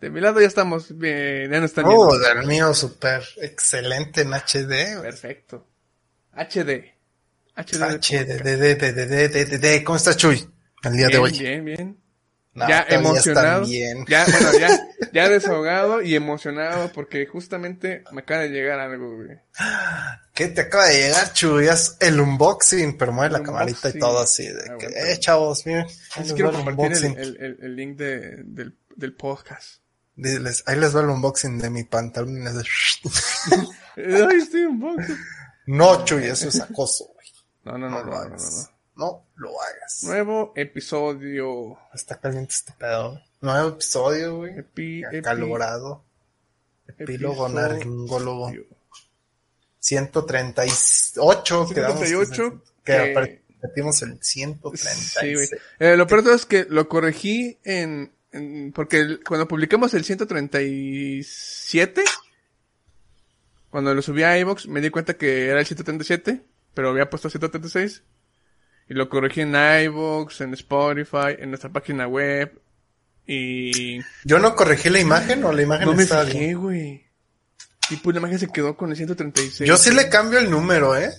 De mi lado ya estamos bien, ya no están Oh, viendo. del mío, súper excelente en HD. Perfecto. HD. HD. HD. ¿Cómo estás, Chuy? El día de Bien, hoy. bien, bien. No, ya emocionado. Ya, bueno, ya, ya desahogado y emocionado porque justamente me acaba de llegar algo, güey. ¿Qué te acaba de llegar, Chuy? Haz el unboxing, pero mueve la camarita y unboxing. todo así. De Ah, que, bueno, eh, chavos, miren. Les quiero compartir el, unboxing. el, el- el link de, del, del podcast. Diles, ahí les va el unboxing de mi pantalón. y les de- Ay, estoy un poco. No, Chuy, eso es acoso, güey. No, no, no, No no, lo no, no, hagas. no. No lo hagas. Nuevo episodio. Está caliente este pedo. Nuevo episodio, güey. Epi, epi- Acalorado. Epílogo episodio. naringólogo. 138. quedamos que 138, Que que- repetimos el 136. Sí, güey. Eh, lo peor es que lo corregí en, en- porque el- cuando publicamos el 137, cuando lo subí a iVoox, me di cuenta que era el 137, pero había puesto 136. Y lo corregí en iVoox, en Spotify, en nuestra página web. Y Yo no corregí la imagen o la imagen no me estaba fijé, bien. güey. Y pues la imagen se quedó con el 136. Yo sí le cambio el número, ¿eh?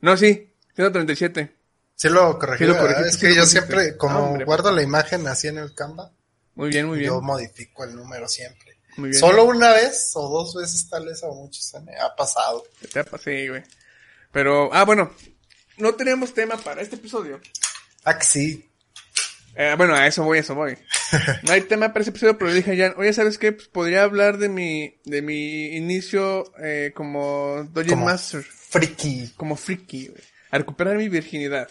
No, sí, 137. Sí lo corregí. Sí lo corregiste, es sí que yo siempre, como Hombre, guardo la imagen así en el Canva, Muy bien, muy bien. yo modifico el número siempre. Muy bien. Solo una vez o dos veces tal vez a muchos se me ha pasado. Te ha pas- sí, güey. Pero, ah, bueno, no tenemos tema para este episodio. Ah, que sí. Eh, bueno, a eso voy, a eso voy. No hay tema para este episodio, pero le dije a Jan, oye, ¿sabes qué? Pues podría hablar de mi, de mi inicio eh, como Dungeon Master, Friki. como friki, güey. A recuperar mi virginidad.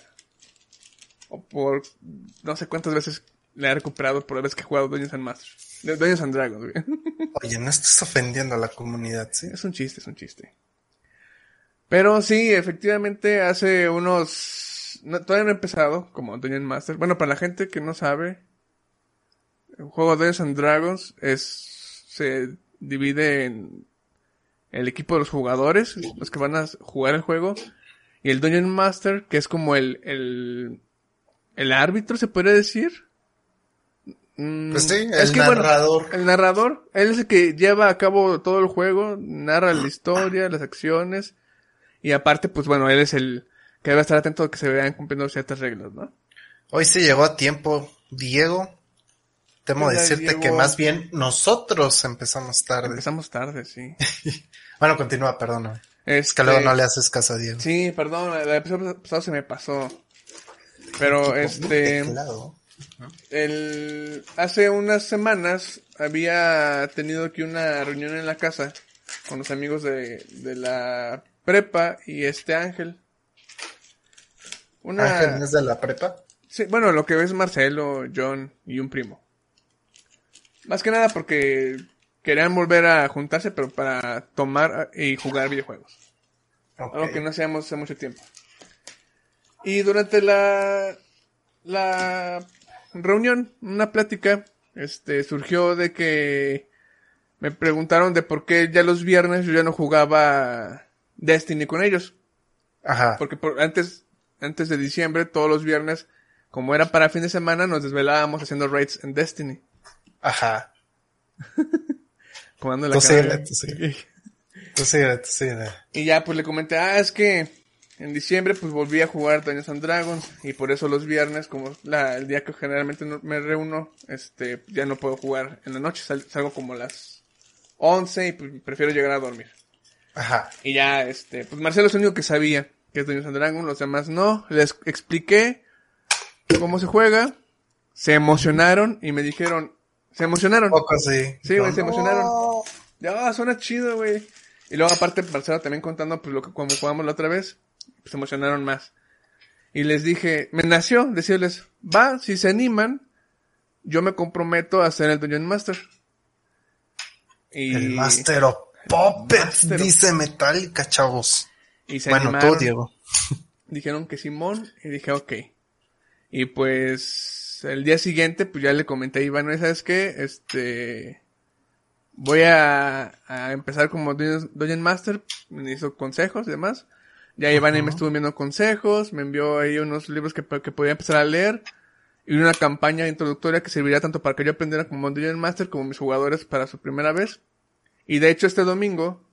O por no sé cuántas veces le he recuperado por la vez que he jugado Dungeons and Masters. Dungeons and Dragons, güey. Oye, no estés ofendiendo a la comunidad, ¿sí? Es un chiste, es un chiste. Pero sí, efectivamente, hace unos... no, todavía no he empezado como Dungeon Master. Bueno, para la gente que no sabe, el juego Dungeons and Dragons es... se divide en el equipo de los jugadores, los que van a jugar el juego, y el Dungeon Master, que es como el... el, el árbitro, se podría decir. Mm, Pues sí, el es que, bueno, narrador. el narrador, él es el que lleva a cabo todo el juego, narra la historia, las acciones, y aparte, pues bueno, él es el que debe estar atento a que se vean cumpliendo ciertas reglas, ¿no? Hoy sí llegó a tiempo, Diego. Temo decirte Diego. que más bien nosotros empezamos tarde. Empezamos tarde, sí. Bueno, continúa, perdona. Es Este, que luego no le haces caso a Diego. Sí, perdón, el episodio pasado se me pasó. Pero este, el, hace unas semanas había tenido aquí una reunión en la casa con los amigos de, de la prepa y este Ángel. Una, Ángel ¿no es de la prepa. Sí, bueno, lo que es Marcelo, John y un primo. Más que nada porque querían volver a juntarse, pero para tomar y jugar videojuegos. Algo que no hacíamos hace mucho tiempo. Y durante la, la reunión, una plática, este, surgió de que me preguntaron de por qué ya los viernes yo ya no jugaba Destiny con ellos. Ajá. Porque por, antes, antes de diciembre, todos los viernes, como era para fin de semana, nos desvelábamos haciendo raids en Destiny. Ajá. Comando la tú sigue, tú sigue. Tú sigue, tú. Y ya, pues le comenté, ah, es que en diciembre, pues volví a jugar Dungeons and Dragons. Y por eso los viernes, como la, el día que generalmente no, me reúno, este, ya no puedo jugar en la noche. Salgo como las 11 y pues, prefiero llegar a dormir. Ajá. Y ya, este, pues Marcelo es el único que sabía que es Dungeons and los demás no. Les expliqué cómo se juega, se emocionaron y me dijeron, se emocionaron. Poco sí. Sí, güey, se emocionaron. Ya, oh, suena chido, güey. Y luego aparte Marcelo también contando pues lo que cuando jugamos la otra vez, pues, se emocionaron más. Y les dije, me nació decirles, va, si se animan, yo me comprometo a hacer el Dungeon Master. El Master of Puppets, dice Metallica, chavos. Y se bueno, todo, Diego. Dijeron que Simón, y dije, ok. Y pues, el día siguiente, pues ya le comenté a Iván, ¿sabes qué? Este, voy a, empezar como Dungeon Master, me hizo consejos y demás. Ya Iván uh me estuvo enviando consejos, me envió ahí unos libros que, que podía empezar a leer y una campaña introductoria que serviría tanto para que yo aprendiera como Dungeon Master como mis jugadores para su primera vez. Y de hecho este domingo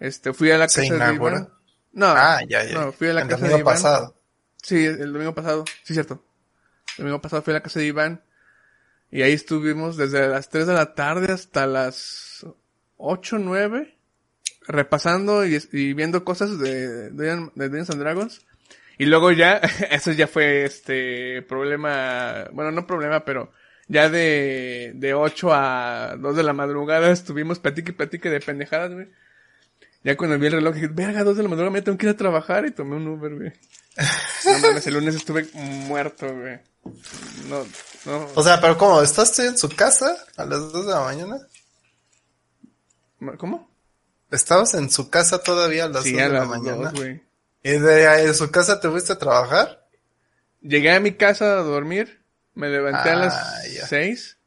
este fui a la casa de Iván. No, ya, ya. no, fui a la casa de Iván. pasado. Sí, el domingo pasado, sí cierto. El domingo pasado fui a la casa de Iván y ahí estuvimos desde las 3 de la tarde hasta las 8, 9 repasando y, viendo cosas de, de, de Dungeons Dragons. Y luego ya, eso ya fue este problema, bueno, no problema, pero ya de, de 8 a 2 de la madrugada estuvimos platique y platique de pendejadas, güey. Ya cuando vi el reloj dije, verga, 2 de la madrugada, me tengo que ir a trabajar y tomé un Uber, güey. No mames, el lunes estuve muerto, güey. No, no. O sea, pero ¿cómo? ¿Estás en su casa a las 2 de la mañana? ¿Cómo? ¿Estabas en su casa todavía a las sí, 2 a de las la mañana? Dos, güey. ¿Y de, de su casa te fuiste a trabajar? Llegué a mi casa a dormir me levanté a las ah, seis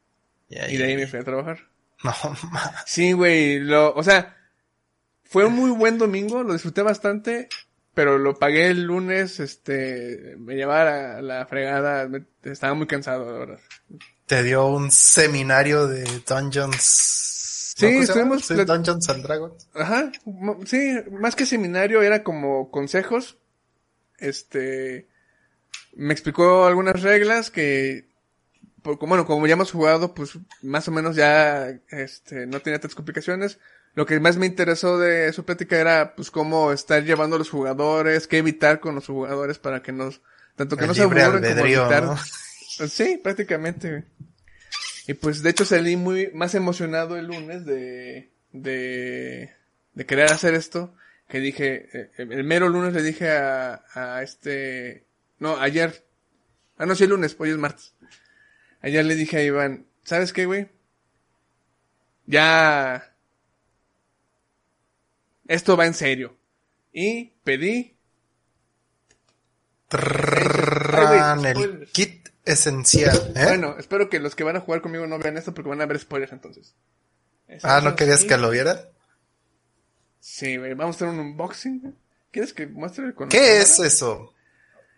y de ahí me fui a trabajar. No, man. Sí, güey, lo, o sea, fue un muy buen domingo, lo disfruté bastante, pero lo pagué el lunes, este, me llevaba la, fregada, estaba muy cansado, la verdad. Te dio un seminario de Dungeons. Sí, ¿Sí? Dungeons and Dragons. Ajá, sí, más que seminario, era como consejos, este, me explicó algunas reglas que, bueno, como ya hemos jugado, pues más o menos ya este, no tenía tantas complicaciones. Lo que más me interesó de su plática era pues cómo estar llevando a los jugadores, qué evitar con los jugadores para que nos, tanto que no se aburran como evitar. Sí, prácticamente. Y pues de hecho salí muy más emocionado el lunes de, de, de querer hacer esto, que dije, eh, el mero lunes le dije a, a este no, ayer. Ah, no, sí, el lunes, hoy es martes. Ayer le dije a Iván, ¿sabes qué, güey? Ya. Esto va en serio. Y pedí. El kit esencial. ¿eh? Bueno, espero que los que van a jugar conmigo no vean esto porque van a ver spoilers entonces. Ah, ¿no querías que lo viera? Sí, güey, vamos a hacer un unboxing. ¿Quieres que muestre con ¿Qué es eso?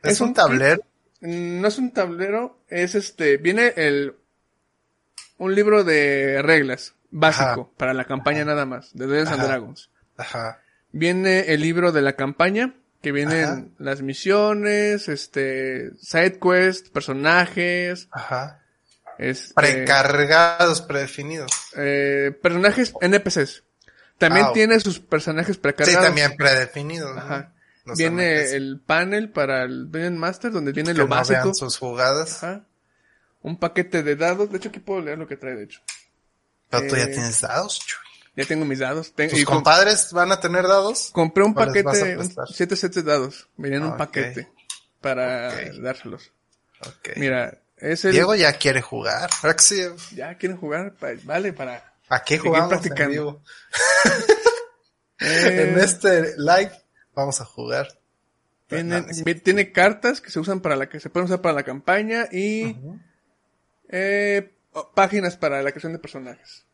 ¿Es, Es un un tablero? No es un tablero, es este, viene el, un libro de reglas básico Ajá. para la campaña nada más, de Dungeons and Ajá. Dragons. Ajá. Viene el libro de la campaña, que vienen Ajá. las misiones, este, side quests, personajes, Ajá. este, Precargados, predefinidos. eh, personajes NPCs. También Ah, tiene sus personajes Sí, precargados. también predefinidos. ¿no? Viene el panel para el Dungeon Master, donde viene que lo no básico. vean sus jugadas. Ajá. Un paquete de dados. De hecho, aquí puedo leer lo que trae, de hecho. Pero tú ya Eh, tienes dados, Chuy. Ya tengo mis dados. Ten- ¿Tus y com- compadres van a tener dados? compré un ¿O les vas a paquete, un- siete sets de dados. Venían en un paquete para dárselos. Mira, es el... Diego ya quiere jugar. Ya quieren jugar, vale, para... ¿A qué jugamos practicando. en vivo? Eh, En este live vamos a jugar. tiene, cartas que se usan para la que se pueden usar para la campaña y eh, páginas para la creación de personajes.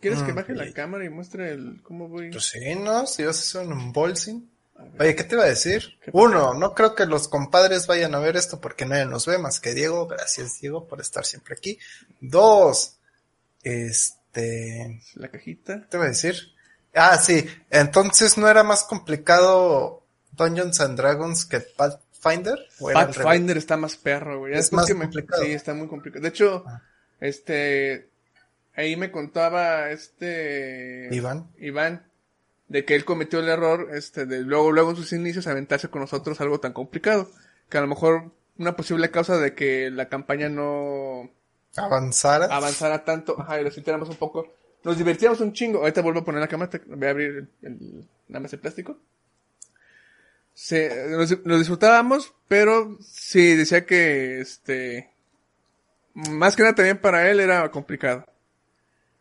¿Quieres que Mm, baje la cámara y muestre el cómo voy? Pues sí, ¿no? Si vas a hacer un unboxing. Oye, ¿qué te iba a decir? Uno, no creo que los compadres vayan a ver esto porque nadie nos ve más que Diego. Gracias, Diego, por estar siempre aquí. Dos, este, La cajita. ¿qué te iba a decir? Ah, sí, entonces no era más complicado Dungeons and Dragons que Pathfinder? Pathfinder está más perro, güey. Es más que me- complicado. Sí, está muy complicado. De hecho, Ah. este, ahí me contaba este Iván. Iván de que él cometió el error, este, de luego, luego en sus inicios aventarse con nosotros algo tan complicado, que a lo mejor una posible causa de que la campaña no Avanzara. avanzara tanto, ajá, y lo sintiéramos un poco. Nos divertíamos un chingo. Ahorita vuelvo a poner la cámara, voy a abrir el, el- nada más el plástico. Se, nos, disfrutábamos, pero sí, decía que, este, más que nada también para él era complicado.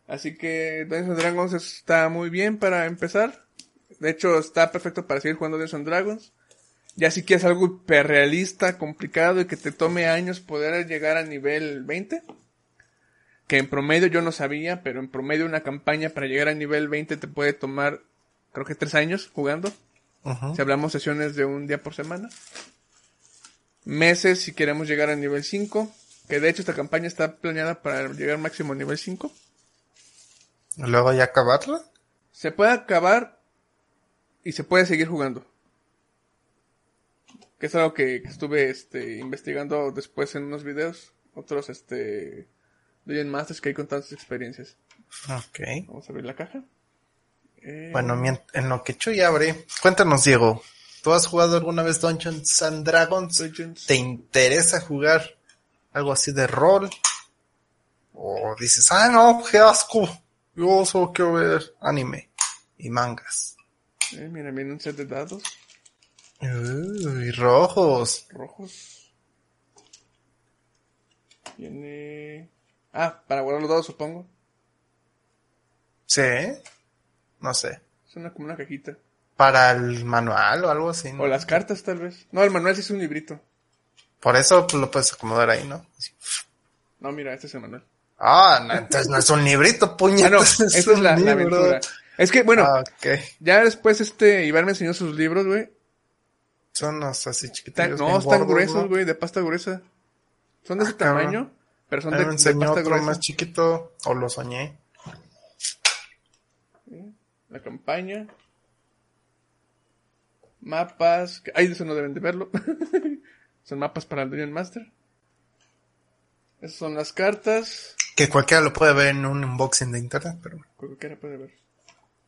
Así que Dungeons Dragons está muy bien para empezar. De hecho, está perfecto para seguir jugando Dungeons and Dragons. Ya si quieres algo hiperrealista, complicado y que te tome años poder llegar a nivel 20. Que en promedio yo no sabía, pero en promedio una campaña para llegar a nivel 20 te puede tomar, creo que tres años jugando. Si hablamos sesiones de un día por semana. Meses si queremos llegar a nivel 5. Que de hecho esta campaña está planeada para llegar máximo a nivel 5. Y Luego ya acabarla. Se puede acabar y se puede seguir jugando. Que es algo que, que estuve este, investigando después en unos videos. Otros este, Dungeon Masters que hay con tantas experiencias. Ok. Vamos a abrir la caja. Eh, Bueno, en lo que Chuy abre, cuéntanos, Diego. ¿Tú has jugado alguna vez Dungeons and Dragons? Dungeons. ¿Te interesa jugar algo así de rol? ¿O dices, ah, no, qué asco? Yo solo quiero ver anime y mangas. Eh, mira, viene un set de dados Uy, rojos. rojos. Viene... Ah, para guardar los dados supongo. Sí. No sé. Es una, como una cajita. Para el manual o algo así. ¿no? O las cartas tal vez. No, el manual sí es un librito. Por eso pues, lo puedes acomodar ahí, ¿no? Así. No, mira, este es el manual. Ah, no, entonces no es un librito, Ah, no, esta es la, aventura. Es que, bueno, Ah, ya después este Iván me enseñó sus libros, güey. Son unos así chiquitillos. no, están gruesos, güey, de pasta gruesa. Son de Ah, ese tamaño, pero son de, me de enseñó pasta otro gruesa. más chiquito, o lo soñé. La campaña. Mapas. Ay, eso no deben de verlo. son mapas para el Dungeon Master. Esas son las cartas. Que cualquiera lo puede ver en un unboxing de internet, pero Cualquiera puede ver.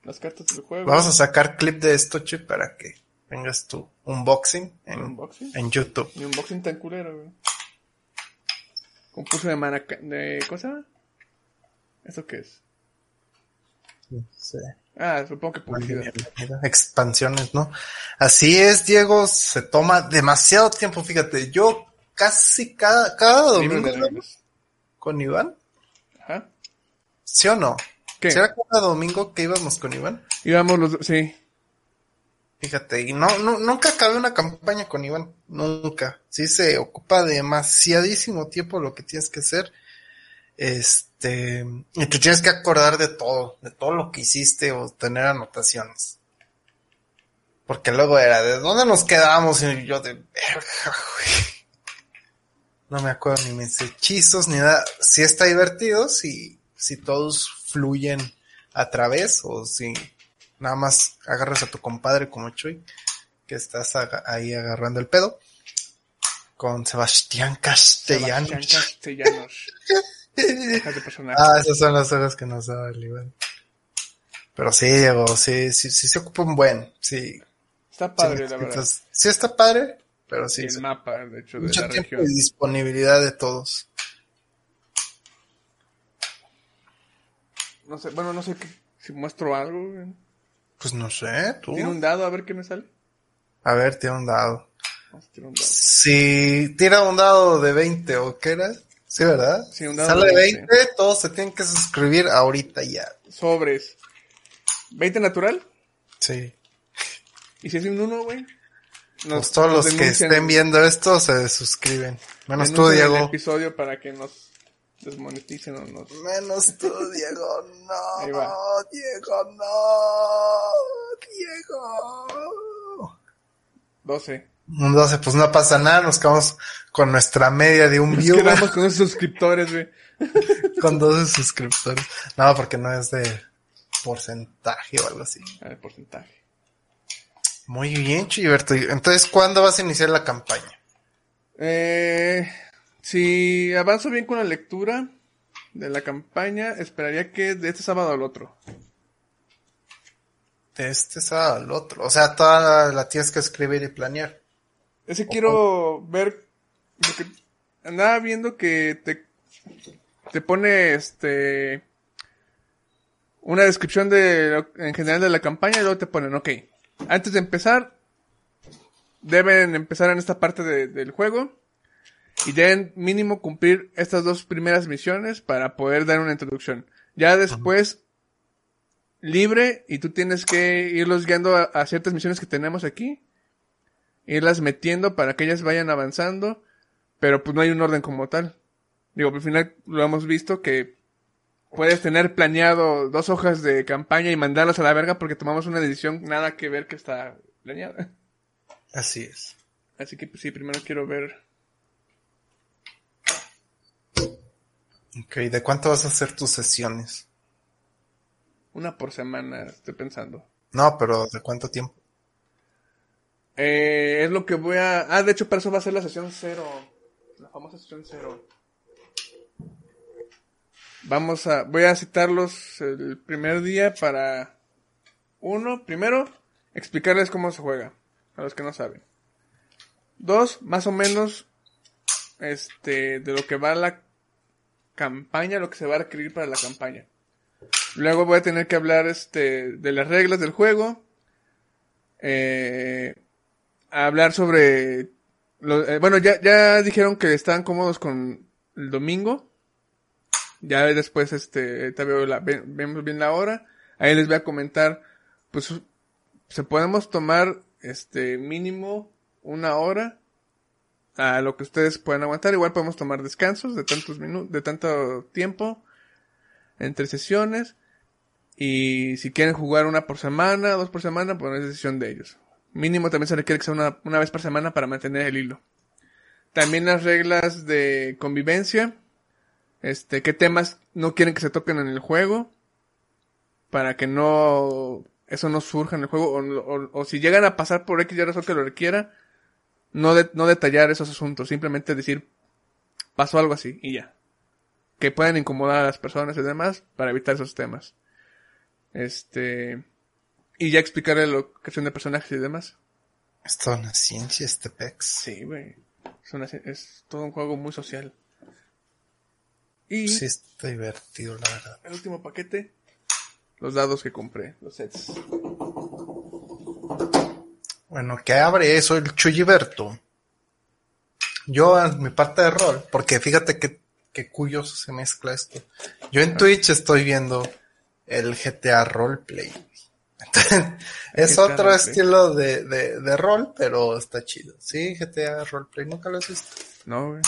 Las cartas del juego. vamos a sacar clip de esto, Chuy, para que tengas tu unboxing en, Unboxing. en YouTube. Mi unboxing tan culero, güey. Concurso de manaca... de cosa. ¿Eso qué es? Sí. Ah, supongo que publicidad. Expansiones, ¿no? Así es, Diego, se toma demasiado tiempo, fíjate, yo casi cada, cada domingo ¿no? con Iván, Ajá. ¿sí o no? ¿Qué? ¿Será cada domingo que íbamos con Iván? Íbamos los dos, sí. Fíjate, y no, no, nunca acabé una campaña con Iván, nunca. Sí se ocupa demasiadísimo tiempo lo que tienes que hacer. Este, y tú tienes que acordar de todo, de todo lo que hiciste o tener anotaciones. Porque luego era, ¿de dónde nos quedamos? Y yo de, verga, güey. No me acuerdo ni mis hechizos ni nada. Si está divertido, si, si todos fluyen a través o si nada más agarras a tu compadre como Chuy, que estás ahí agarrando el pedo, con Sebastián Castellanos. Sebastián Castellanos. Ah, esas son las hojas que nos daba el Iván. Pero sí, Diego, sí, sí, sí se ocupa un buen, sí. Está padre, sí, la verdad. sí está padre, pero Y sí, el sí, mapa, de hecho, de mucho la tiempo región. y disponibilidad de todos. No sé, bueno, no sé qué- si muestro algo. Pues no sé, tú. Tiene un dado, a ver qué me sale. A ver, tira un dado. Vamos a tirar un dado. Si tira un dado de 20 o qué era, sí, ¿verdad? Sí, un dado Sale de de 20, todos se tienen que suscribir ahorita ya. Sobres. 20 natural. Sí. Y si es un 1, güey. nos- Pues todos los que estén viendo esto se suscriben. Menos tú, el Diego. episodio para que nos desmoneticen o nos... Menos tú, Diego. Ahí va. No, Diego, no. Diego. 12. Un 12, pues no pasa nada, nos quedamos con nuestra media de un Nos view quedamos con esos suscriptores, güey. con 12 suscriptores. No, porque no es de porcentaje o algo así. A ver, porcentaje. Muy bien, Chiverto. Entonces, ¿cuándo vas a iniciar la campaña? Eh, si avanzo bien con la lectura de la campaña, esperaría que de este sábado al otro. De este sábado al otro. O sea, toda la, la tienes que escribir y planear. Ese quiero ver, porque andaba viendo que te, te pone este una descripción de en general de la campaña y luego te ponen, ok, antes de empezar, deben empezar en esta parte de- del juego y deben mínimo cumplir estas dos primeras misiones para poder dar una introducción. Ya después, libre, y tú tienes que irlos guiando a, a ciertas misiones que tenemos aquí, irlas metiendo para que ellas vayan avanzando, pero pues no hay un orden como tal. Digo, al final lo hemos visto que puedes tener planeado dos hojas de campaña y mandarlas a la verga porque tomamos una decisión nada que ver que está planeada. Así es. Así que pues sí, primero quiero ver Ok, ¿de cuánto vas a hacer tus sesiones? una por semana, estoy pensando. No, pero ¿de cuánto tiempo? Eh, es lo que voy a... Ah, de hecho, para eso va a ser la sesión cero. La famosa sesión cero. Vamos a... Voy a citarlos el primer día para... Uno, primero, explicarles cómo se juega. A los que no saben. Dos, más o menos... Este... De lo que va la campaña, lo que se va a requerir para la campaña. Luego voy a tener que hablar este de las reglas del juego. Eh, hablar sobre... lo- eh, bueno, ya, ya dijeron que están cómodos con el domingo. Ya después, este, la- ve- vemos bien la hora. Ahí les voy a comentar, pues, se podemos tomar, este, mínimo una hora a lo que ustedes puedan aguantar. Igual podemos tomar descansos de tantos minutos, de tanto tiempo entre sesiones. Y si quieren jugar una por semana, dos por semana, pues es decisión de ellos. Mínimo también se requiere que sea una, una vez por semana para mantener el hilo. También las reglas de convivencia. Este, qué temas no quieren que se toquen en el juego. Para que no, eso no surja en el juego. O, o- si llegan a pasar por X y razón que lo requiera, no, de- no detallar esos asuntos. Simplemente decir, pasó algo así y ya. Que puedan incomodar a las personas y demás para evitar esos temas. Este, y ya explicarle la locación de personajes y demás. Es toda una ciencia este pex. Sí, güey. Es, una- es todo un juego muy social. Y Sí, está divertido, la verdad. el último paquete, los dados que compré, los sets. Bueno, que abre eso el Chuyiberto. Yo en mi parte de rol, porque fíjate que, que curioso se mezcla esto. Yo en Twitch estoy viendo el GTA Roleplay. Entonces, es GTA otro Roleplay. estilo de, de, de rol, pero está chido. Sí, GTA Roleplay, nunca lo has visto. No, güey.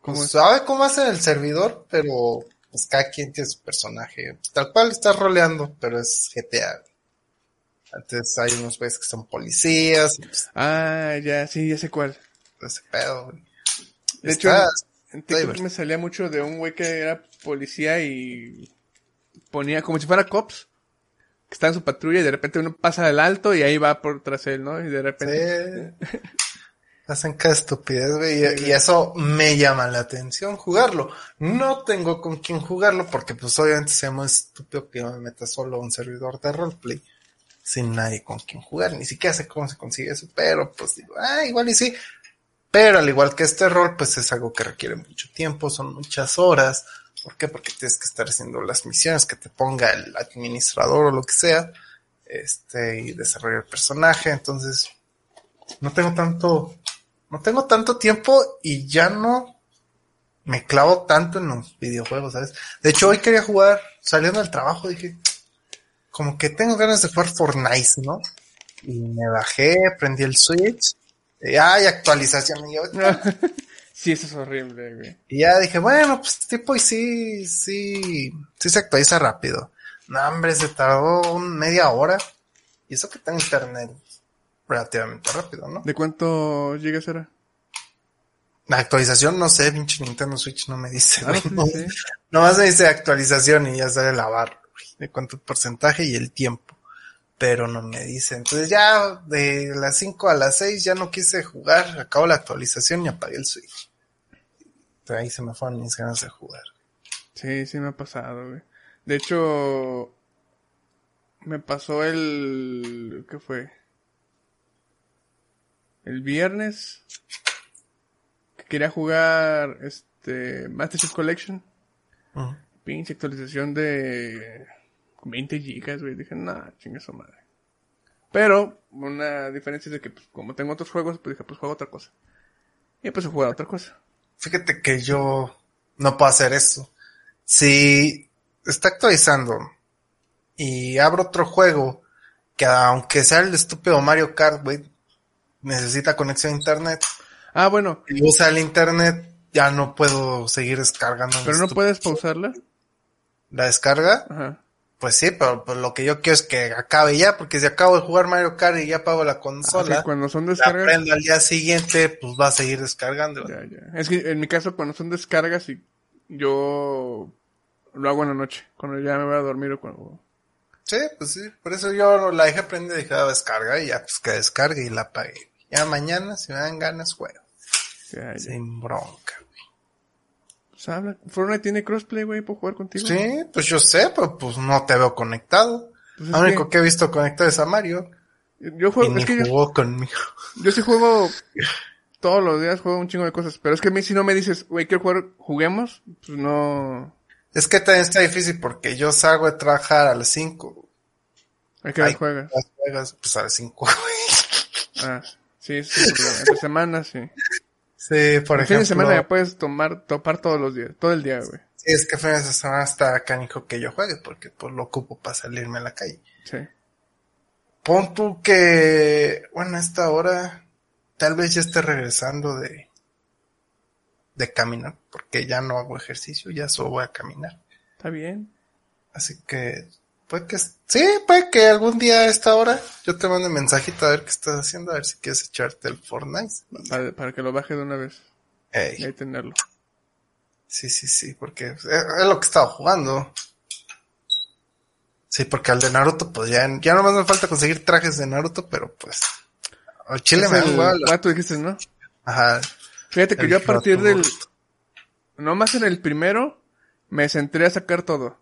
¿Cómo Pues, es? sabe cómo hace el servidor, pero pues cada quien tiene su personaje. Tal cual está roleando, pero es GTA. Antes hay unos güeyes que son policías, pues, Ah, ya, sí, ya sé cuál. ese pedo, güey. De Está- hecho, en TikTok me salía mucho de un güey que era policía y ponía como si fuera cops. Que está en su patrulla y de repente uno pasa del alto y ahí va por tras él, ¿no? Y de repente... Sí. Hacen cada estupidez, güey, y- Sí, y, güey. eso me llama la atención jugarlo. No tengo con quién jugarlo porque pues obviamente sería muy estúpido que yo me meta solo a un servidor de roleplay sin nadie con quien jugar. Ni siquiera sé cómo se consigue eso, pero pues digo, ah, igual y sí. Pero al igual que este rol, pues es algo que requiere mucho tiempo, son muchas horas. ¿Por qué? Porque tienes que estar haciendo las misiones que te ponga el administrador o lo que sea. Este, y desarrollar el personaje. Entonces, no tengo tanto, no tengo tanto tiempo y ya no me clavo tanto en los videojuegos, ¿sabes? De hecho, hoy quería jugar, saliendo del trabajo, dije, como que tengo ganas de jugar Fortnite, ¿no? Y me bajé, prendí el Switch, y ay, actualización, y yo, sí, eso es horrible, güey. y ya dije, bueno, pues tipo, y sí, sí, sí se actualiza rápido. No, hombre, se tardó un media hora. Y eso que está en internet relativamente rápido, ¿no? ¿De cuánto gigas era? La actualización, no sé, pinche Nintendo Switch no me dice, Ah, sí, No- sí. Nomás me dice actualización y ya sale la barra, de cuánto porcentaje y el tiempo. pero no me dice. Entonces ya de las 5 a las 6 ya no quise jugar, acabó la actualización y apagué el Switch. Entonces ahí se me fueron mis ganas de jugar. Sí, sí me ha pasado, güey. De hecho, me pasó el... ¿Qué fue? El viernes. Que quería jugar este Master Chief Collection. Pinche actualización de 20 gigas, güey. Dije, nah, chinga su madre. Pero, una diferencia es de que, pues, como tengo otros juegos, pues dije, pues juego otra cosa. Y pues jugado otra cosa. Fíjate que yo no puedo hacer eso. Si está actualizando y abro otro juego que aunque sea el estúpido Mario Kart, güey, necesita conexión a internet Ah, bueno, y usa el internet, ya no puedo seguir descargando. pero no puedes pausarla. La descarga, Ajá. pues sí, pero pues, lo que yo quiero es que acabe ya, porque si acabo de jugar Mario Kart y ya pago la consola, cuando son la descargas. prendo al día siguiente, pues va a seguir descargando. Ya, ya. Es que en mi caso, cuando son descargas, y yo lo hago en la noche, cuando ya me voy a dormir o cuando. Sí, pues sí, por eso yo la dejé prendida y dije, "Ah, descarga y ya, pues que descargue y la apagué. Ya mañana, si me dan ganas, juego. Ya. Sin bronca. Pues habla. Fortnite tiene crossplay, güey, puedo jugar contigo. Sí, pues yo sé, pero pues no te veo conectado. Pues es Lo único que que he visto conectado es a Mario. Yo Y juego, ni es que yo, jugó conmigo. yo sí juego todos los días, juego un chingo de cosas. Pero es que a mí si no me dices, güey, quiero jugar, juguemos, pues no. Es que también está difícil porque yo salgo de trabajar a las 5. Hay que ver Ay. juegas. Las juegas, pues a las 5. Ah, sí, problema. Entre semanas, sí. Sí, por el fin ejemplo. de semana ya puedes tomar, topar todos los días, todo el día, güey. sí, es que fines de semana está canijo que yo juegue porque pues lo ocupo para salirme a la calle. Sí. Pon tú que, bueno, a esta hora tal vez ya esté regresando de, de caminar, porque ya no hago ejercicio, ya solo voy a caminar. Está bien. Así que, puede que, sí, puede que algún día a esta hora yo te mande mensajito a ver qué estás haciendo, a ver si quieres echarte el Fortnite. Para, para que lo baje de una vez. Ey, Y ahí tenerlo. sí, sí, sí, porque es, es lo que estaba jugando. Sí, porque al de Naruto, pues ya, ya nomás me falta conseguir trajes de Naruto, pero pues, al chile Es me da el igual. cuatro dijiste, ¿no? Ajá, Fíjate que yo a partir del... Nomás en el primero me centré a sacar todo.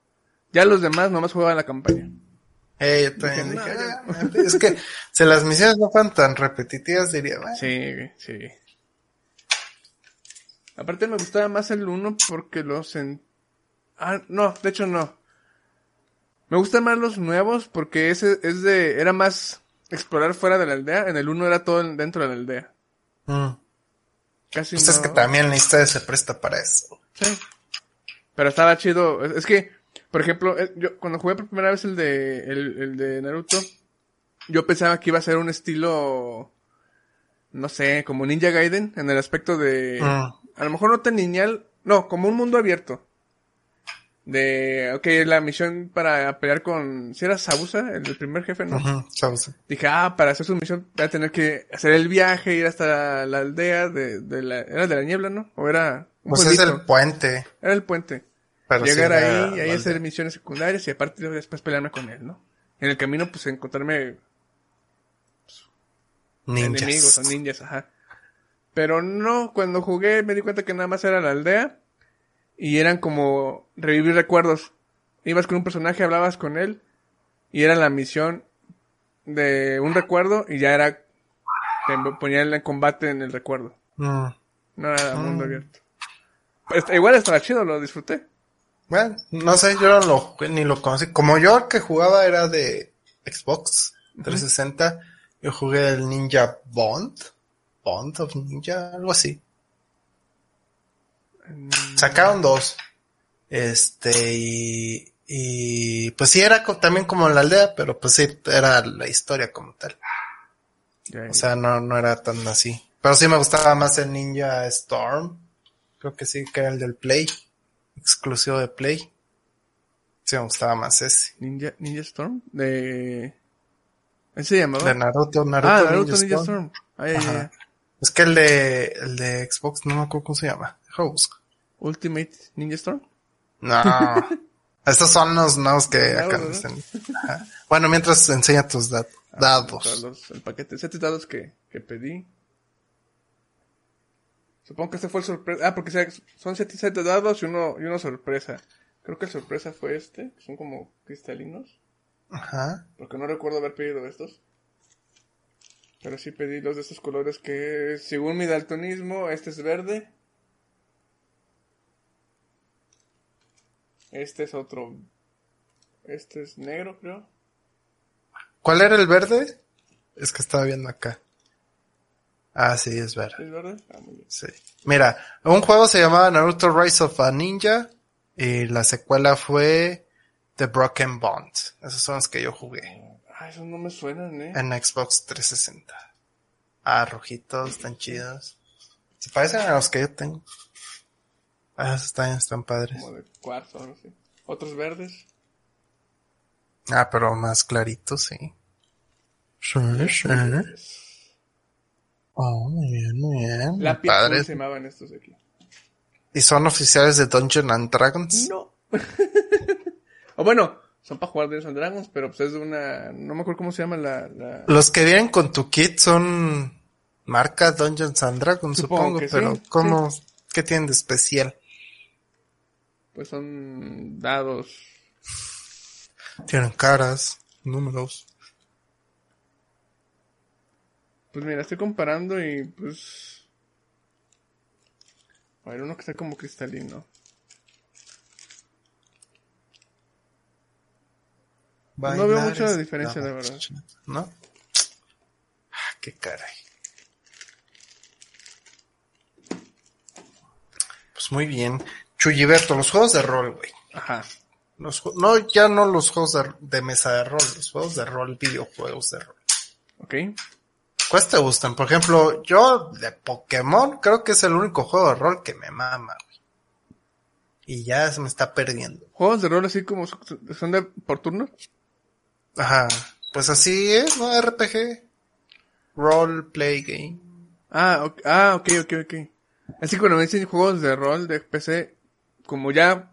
Ya los demás nomás jugaban la campaña. Eh, yo también Dije, "No, "Ah, es que si las misiones no fueran tan repetitivas, diría, bueno, Sí, sí. Aparte me gustaba más el 1 porque los en... Ah, no, de hecho no. Me gustan más los nuevos porque ese es de... Era más explorar fuera de la aldea. En el 1 era todo dentro de la aldea. mm. Casi Pues no... es que también la historia se presta para eso. Sí. Pero estaba chido. Es que, por ejemplo, eh, yo cuando jugué por primera vez el de, el, el de Naruto, yo pensaba que iba a ser un estilo, no sé, como Ninja Gaiden, en el aspecto de, Mm. a lo mejor no tan lineal, no, como un mundo abierto. De, ok, la misión para pelear con, si era Sabusa, el primer jefe, ¿no? Sabes. Dije, ah, para hacer su misión voy a tener que hacer el viaje, ir hasta la aldea de, de la, era de la niebla, ¿no? O era un Pues es el puente. Era el puente. Llegar ahí y ahí hacer misiones secundarias y aparte después pelearme con él, ¿no? En el camino, pues encontrarme Ninjas. enemigos o ninjas, ajá. Pero no, cuando jugué me di cuenta que nada más era la aldea y eran como revivir recuerdos. Ibas con un personaje, hablabas con él y era la misión de un recuerdo y ya era te ponían en combate en el recuerdo. Mm. No era mundo Mm. abierto. Pero está- igual estaba chido, lo disfruté. Bueno, no sé, yo no lo ni lo conocí. Como yo el que jugaba era de Xbox 360, yo jugué el Ninja Bond. Bond of Ninja, algo así. Sacaron dos. Este, y, y pues sí, era también como la aldea, pero pues sí, era la historia como tal. O sea, no, no era tan así. Pero sí me gustaba más el Ninja Storm. Creo que sí, que era el del Play. Exclusivo de Play. Sí me gustaba más ese. Ninja, Ninja Storm de... ¿Ese se llamaba? De Naruto, Naruto, ah, Naruto Ninja, Ninja Storm. Ah, ya, Ajá. ya. Es que el de, el de Xbox, no me acuerdo cómo se llama. Busco. Ultimate Ninja Storm. No. Estos son los nuevos que acá ¿no? Ajá. Bueno, mientras enseña tus Para dados. los- el paquete, siete dados que, que pedí. Supongo que este fue el sorpresa. Ah, porque son siete, siete dados y uno, y uno sorpresa. Creo que el sorpresa fue este, que son como cristalinos. Ajá. Porque no recuerdo haber pedido estos. Pero sí pedí dos de estos colores que, según mi daltonismo, este es verde. Este es otro. Este es negro, creo. ¿Cuál era el verde? Es que estaba viendo acá. Ah, sí, es verde. ¿Es? Ah, muy bien. Sí. Mira, un juego se llamaba Naruto Rise of a Ninja y la secuela fue The Broken Bond. Esos son los que yo jugué Ah, esos no me suenan, eh. en Xbox 360. Ah, rojitos, están chidos. Se parecen a los que yo tengo. Ah, esos están, están padres. Como de cuarzo, algo así. Otros verdes. Ah, pero más claritos, sí. Sí, sí. Oh, muy bien, muy bien. azul padres. se llamaban estos de aquí. ¿Y son oficiales de Dungeons and Dragons? No. o bueno, son para jugar Dungeons and Dragons, pero pues es de una... No me acuerdo cómo se llama la... la- Los que vienen con tu kit son marca Dungeons and Dragons, Supongo supongo, que pero sí, ¿cómo? ¿Qué tienen de especial? Pues son dados. Tienen caras, números. Pues mira, estoy comparando y pues... A ver, uno que está como cristalino. No veo mucha diferencia, la verdad. ¿No? Ah, qué caray. Pues muy bien. Chuyiberto, los juegos de rol, güey. Ajá. Los no, ya no los juegos de, de mesa de rol, los juegos de rol, videojuegos de rol. Ok. ¿Cuáles te gustan? Por ejemplo, yo de Pokémon creo que es el único juego de rol que me mama, güey. Y ya se me está perdiendo. Juegos de rol así como son de por turno. Ajá. Pues así es, ¿no? RPG. Role play game. Ah, ok, ah, ok, ok, ok. Así que cuando me dicen juegos de rol de PC, como ya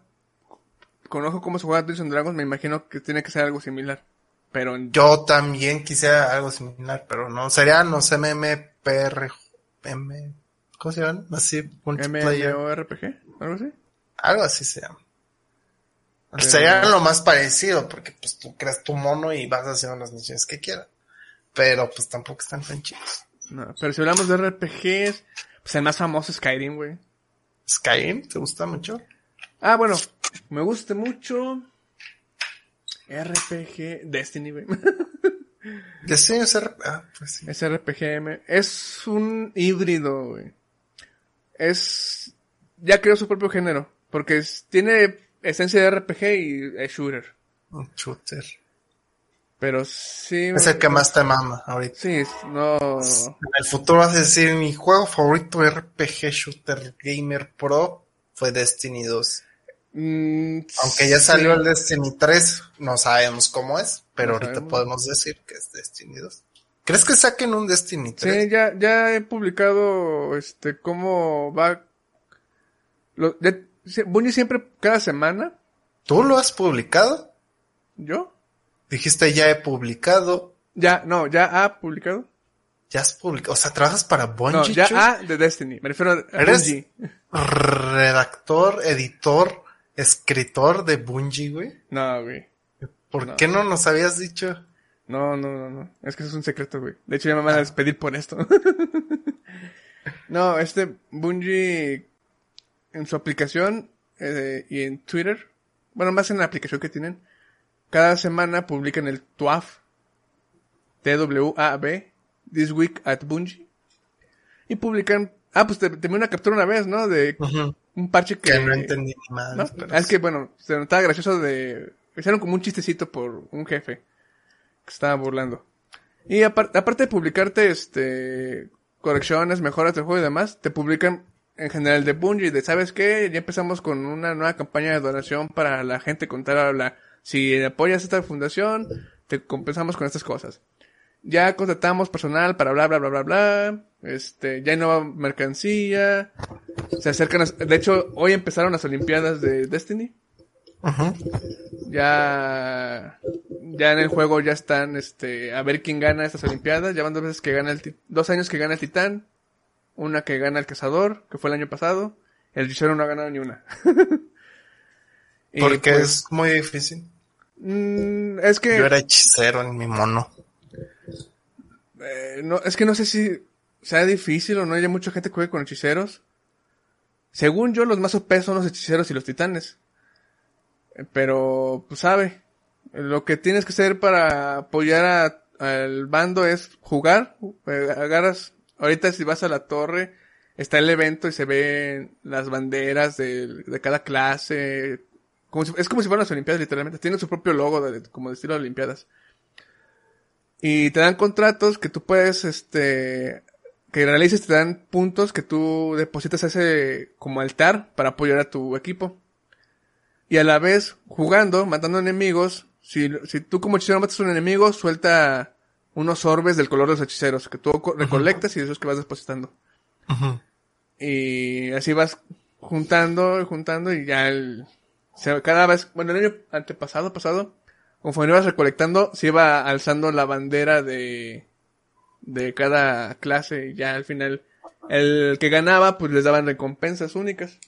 conozco cómo se juega Dungeons Dragons, me imagino que tiene que ser algo similar. Pero en Yo también quisiera algo similar, pero no. Serían los MMPR. M, ¿Cómo se llaman? Así, multiplayer. MMORPG, algo así. Algo así se llama. Pero- Sería lo más parecido, porque pues tú creas tu mono y vas haciendo las misiones que quieras. Pero pues tampoco están tan chidos. No, pero si hablamos de RPGs, pues el más famoso es Skyrim, güey. Skyrim, ¿te gusta mucho? Ah, bueno, me gusta mucho RPG Destiny, güey. Sé, es R- ah, pues sí. Es RPGM. Es un híbrido, güey. Es... Ya creó su propio género. Porque es- tiene esencia de RPG y es shooter. Un shooter. Pero sí... Es el que más te mama ahorita. Sí, no... En el futuro vas a decir, mi juego favorito RPG Shooter Gamer Pro fue Destiny 2. Mm, Aunque ya sí. salió el Destiny 3, no sabemos cómo es, pero No ahorita sabemos. podemos decir que es Destiny 2. ¿Crees que saquen un Destiny 3? Sí, ya, ya he publicado, este, cómo va... Lo, ya- sí, Bungie siempre, cada semana, ¿Tú lo has publicado? ¿yo? Dijiste ya he publicado. Ya, no, ya ha publicado. Ya has publicado. O sea, trabajas para Bungie. No, ya ha de Destiny. Me refiero a ¿Eres? Bungie. Redactor, editor, escritor de Bungie, güey. No, güey. ¿Por No. qué no nos habías dicho? No, no, no, no. Es que eso es un secreto, güey. De hecho, ya me van a despedir por esto. no, este Bungie en su aplicación eh, y en Twitter, bueno, más en la aplicación que tienen, cada semana publican el TWAB, T-W-A-B, This Week at Bungie. Y publican, ah, pues te, te una captura una vez, ¿no? De un parche que... Que no entendí ni más. ¿no? Es que, bueno, se notaba gracioso de... Hicieron como un chistecito por un jefe que estaba burlando. Y apar- aparte de publicarte, este, correcciones, mejoras del juego y demás, te publican en general de Bungie, de, ¿sabes qué? Ya empezamos con una nueva campaña de donación para la gente con tal, bla. Si apoyas esta fundación, te compensamos con estas cosas. Ya contratamos personal para bla, bla, bla, bla, bla. Este, ya hay nueva mercancía. Se acercan, a- de hecho, hoy empezaron las Olimpiadas de Destiny. Ujú. Ya, ya en el juego ya están, este, a ver quién gana estas Olimpiadas. Ya van dos veces que gana el, dos años que gana el Titán, una que gana el Cazador, que fue el año pasado. El Hechicero no ha ganado ni una. Porque pues, es muy difícil. mm, es que, Yo era hechicero en mi mono. Eh, no, es que no sé si sea difícil o no haya mucha gente que juegue con hechiceros. Según yo, los más OP son los hechiceros y los titanes. Eh, Pero, pues sabe. Lo que tienes que hacer para apoyar al bando es jugar. Eh, agarras, ahorita si vas a la torre, está el evento y se ven las banderas de, cada clase. Es como si fueran las Olimpiadas, literalmente. Tienen su propio logo, de- como de estilo de Olimpiadas. Y te dan contratos que tú puedes, este, que realices, te dan puntos que tú depositas a ese como altar para apoyar a tu equipo. Y a la vez, jugando, matando enemigos, si, si tú como hechicero matas a un enemigo, suelta unos orbes del color de los hechiceros que tú co- recolectas y esos que vas depositando. Y así vas juntando y juntando y ya el, se- cada vez, bueno, el año antepasado, pasado, conforme ibas recolectando, se iba alzando la bandera de, de cada clase y ya al final el que ganaba pues les daban recompensas únicas.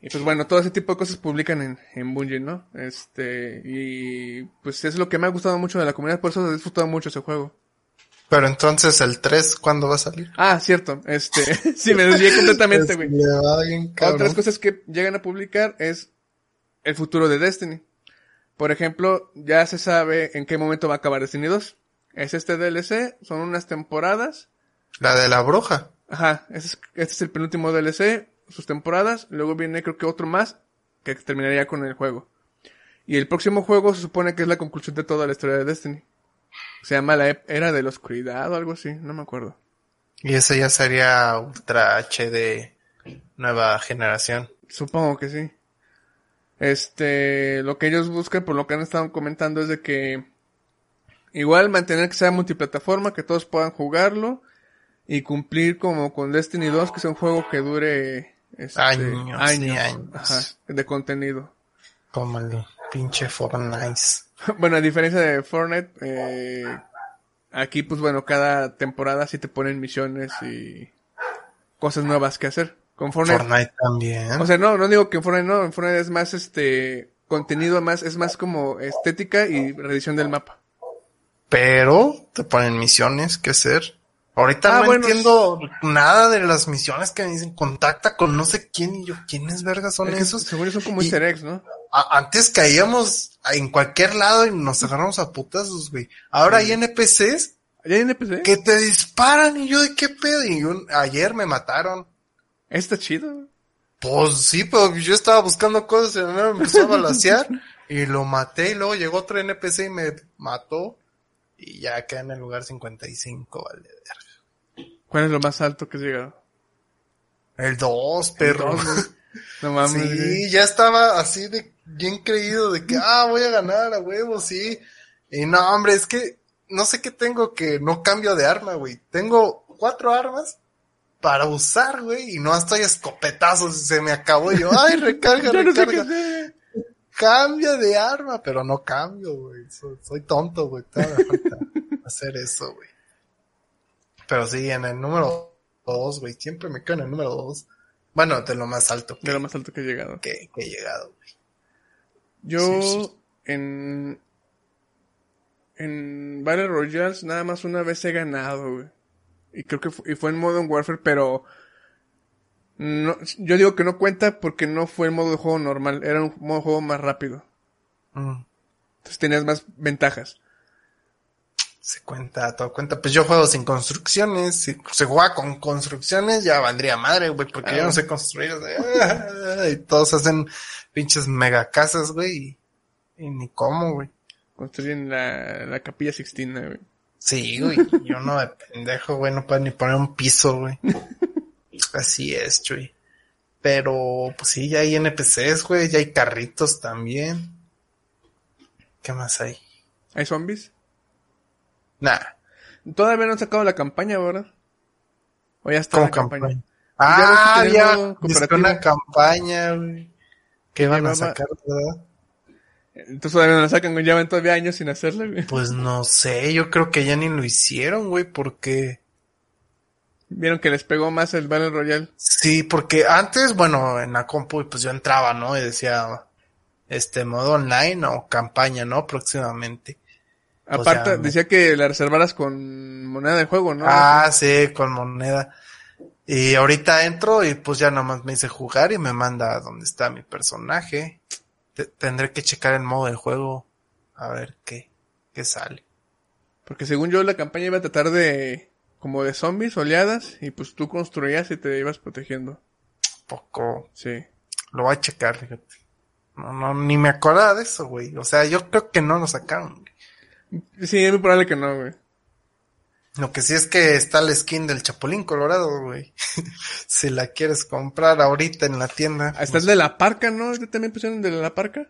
Y pues bueno, todo ese tipo de cosas publican en, en Bungie, ¿no? Este, y pues es lo que me ha gustado mucho de la comunidad, por eso he disfrutado mucho ese juego. Pero entonces el 3, ¿cuándo va a salir? Ah, cierto, este, sí, me desvié completamente, güey. Otras cosas que llegan a publicar es el futuro de Destiny. Por ejemplo, ya se sabe en qué momento va a acabar Destiny 2. Es este DLC, son unas temporadas. La de la bruja. Ajá, este es, este es el penúltimo DLC, sus temporadas. Luego viene creo que otro más que terminaría con el juego. Y el próximo juego se supone que es la conclusión de toda la historia de Destiny. Se llama la ep- Era de la Oscuridad o algo así, no me acuerdo. Y ese ya sería Ultra HD nueva generación. Supongo que sí. Este, lo que ellos buscan, por lo que han estado comentando, es de que igual mantener que sea multiplataforma, que todos puedan jugarlo y cumplir como con Destiny 2, que sea un juego que dure este, Años y años. ajá, de contenido. Como el pinche Fortnite. bueno, a diferencia de Fortnite, eh, aquí pues bueno, cada temporada sí te ponen misiones y cosas nuevas que hacer. Con Fortnite Fortnite también. O sea, no, no digo que Fortnite no, Fortnite es más este contenido más, es más como estética y reedición del mapa. pero te ponen misiones que hacer. Ahorita Ah, no bueno, entiendo nada de las misiones que me dicen contacta con no sé quién y yo, ¿quiénes vergas son Es esos? Según yo son como easter eggs, ¿no? Antes caíamos en cualquier lado y nos agarramos a putazos, güey. Ahora hay NPCs ¿Ya hay NPC? que te disparan y yo de qué pedo. Y yo- ayer me mataron. Está chido. Pues sí, pero yo estaba buscando cosas y me empezó a balancear y lo maté y luego llegó otro NPC y me mató y ya quedé en el lugar 55, vale. verga. ¿Cuál es lo más alto que has llegado? El 2, perro. Dos. No mames. Sí, ya estaba así de bien creído de que, ah, voy a ganar a huevo, sí. Y no, hombre, es que no sé qué tengo que no cambio de arma, güey. Tengo cuatro armas para usar, güey, y no estoy escopetazos, se me acabó y yo, ay, recarga, no sé recarga. hacer. Cambia de arma, pero no cambio, güey. Soy, soy tonto, güey. Todavía falta hacer eso, güey. Pero sí, en el número dos, güey. Siempre me quedo en el número dos. Bueno, de lo más alto De lo más alto que he llegado. que, que he llegado, güey. Yo Sí, sí. en en Battle Royales nada más una vez he ganado, güey. Y creo que fu- y fue en Modern Warfare, pero no, yo digo que no cuenta porque no fue el modo de juego normal, era un modo de juego más rápido. Mm, Entonces tenías más ventajas. se cuenta, todo cuenta. Pues yo juego sin construcciones. Si se juega con construcciones, ya valdría madre, güey, porque Ah. yo no sé construir. y todos hacen pinches mega casas, güey. Y, y ni cómo, güey. Construyen la, la capilla Sixtina, güey. Sí, güey. Yo no de pendejo, güey. No puedo ni poner un piso, güey. Así es, güey. Pero, pues sí, ya hay NPCs, güey. Ya hay carritos también. ¿Qué más hay? ¿Hay zombies? Nah. Todavía no han sacado la campaña, ¿verdad? O ya está ¿Cómo la campaña. Ya Ah, ya. cooperativo. una campaña, güey. ¿Qué iban a sacar, verdad? Entonces todavía no lo sacan, güey. Todavía años sin hacerlo, güey. Pues no sé, yo creo que ya ni lo hicieron, güey, porque... Vieron que les pegó más el Battle Royale. Sí, porque antes, bueno, en la compu, pues yo entraba, ¿no? Y decía, este, modo online o campaña, ¿no? Próximamente. O Aparte, sea, decía que la reservaras con moneda de juego, ¿no? Ah, sí, con moneda. Y ahorita entro y pues ya nomás me hice jugar y me manda a donde está mi personaje. Te- tendré que checar el modo de juego a ver qué, qué sale. Porque según yo la campaña iba a tratar de como de zombies, oleadas, y pues tú construías y te ibas protegiendo. Poco, Sí. lo voy a checar, fíjate. No, no, ni me acordaba de eso, güey. O sea, yo creo que no lo sacaron. güey. Sí, es muy probable que no, güey. Lo que sí es que está la skin del Chapulín Colorado, güey. si la quieres comprar ahorita en la tienda. Ah, Está el de la parca, ¿no? ¿Este también pusieron el de la parca?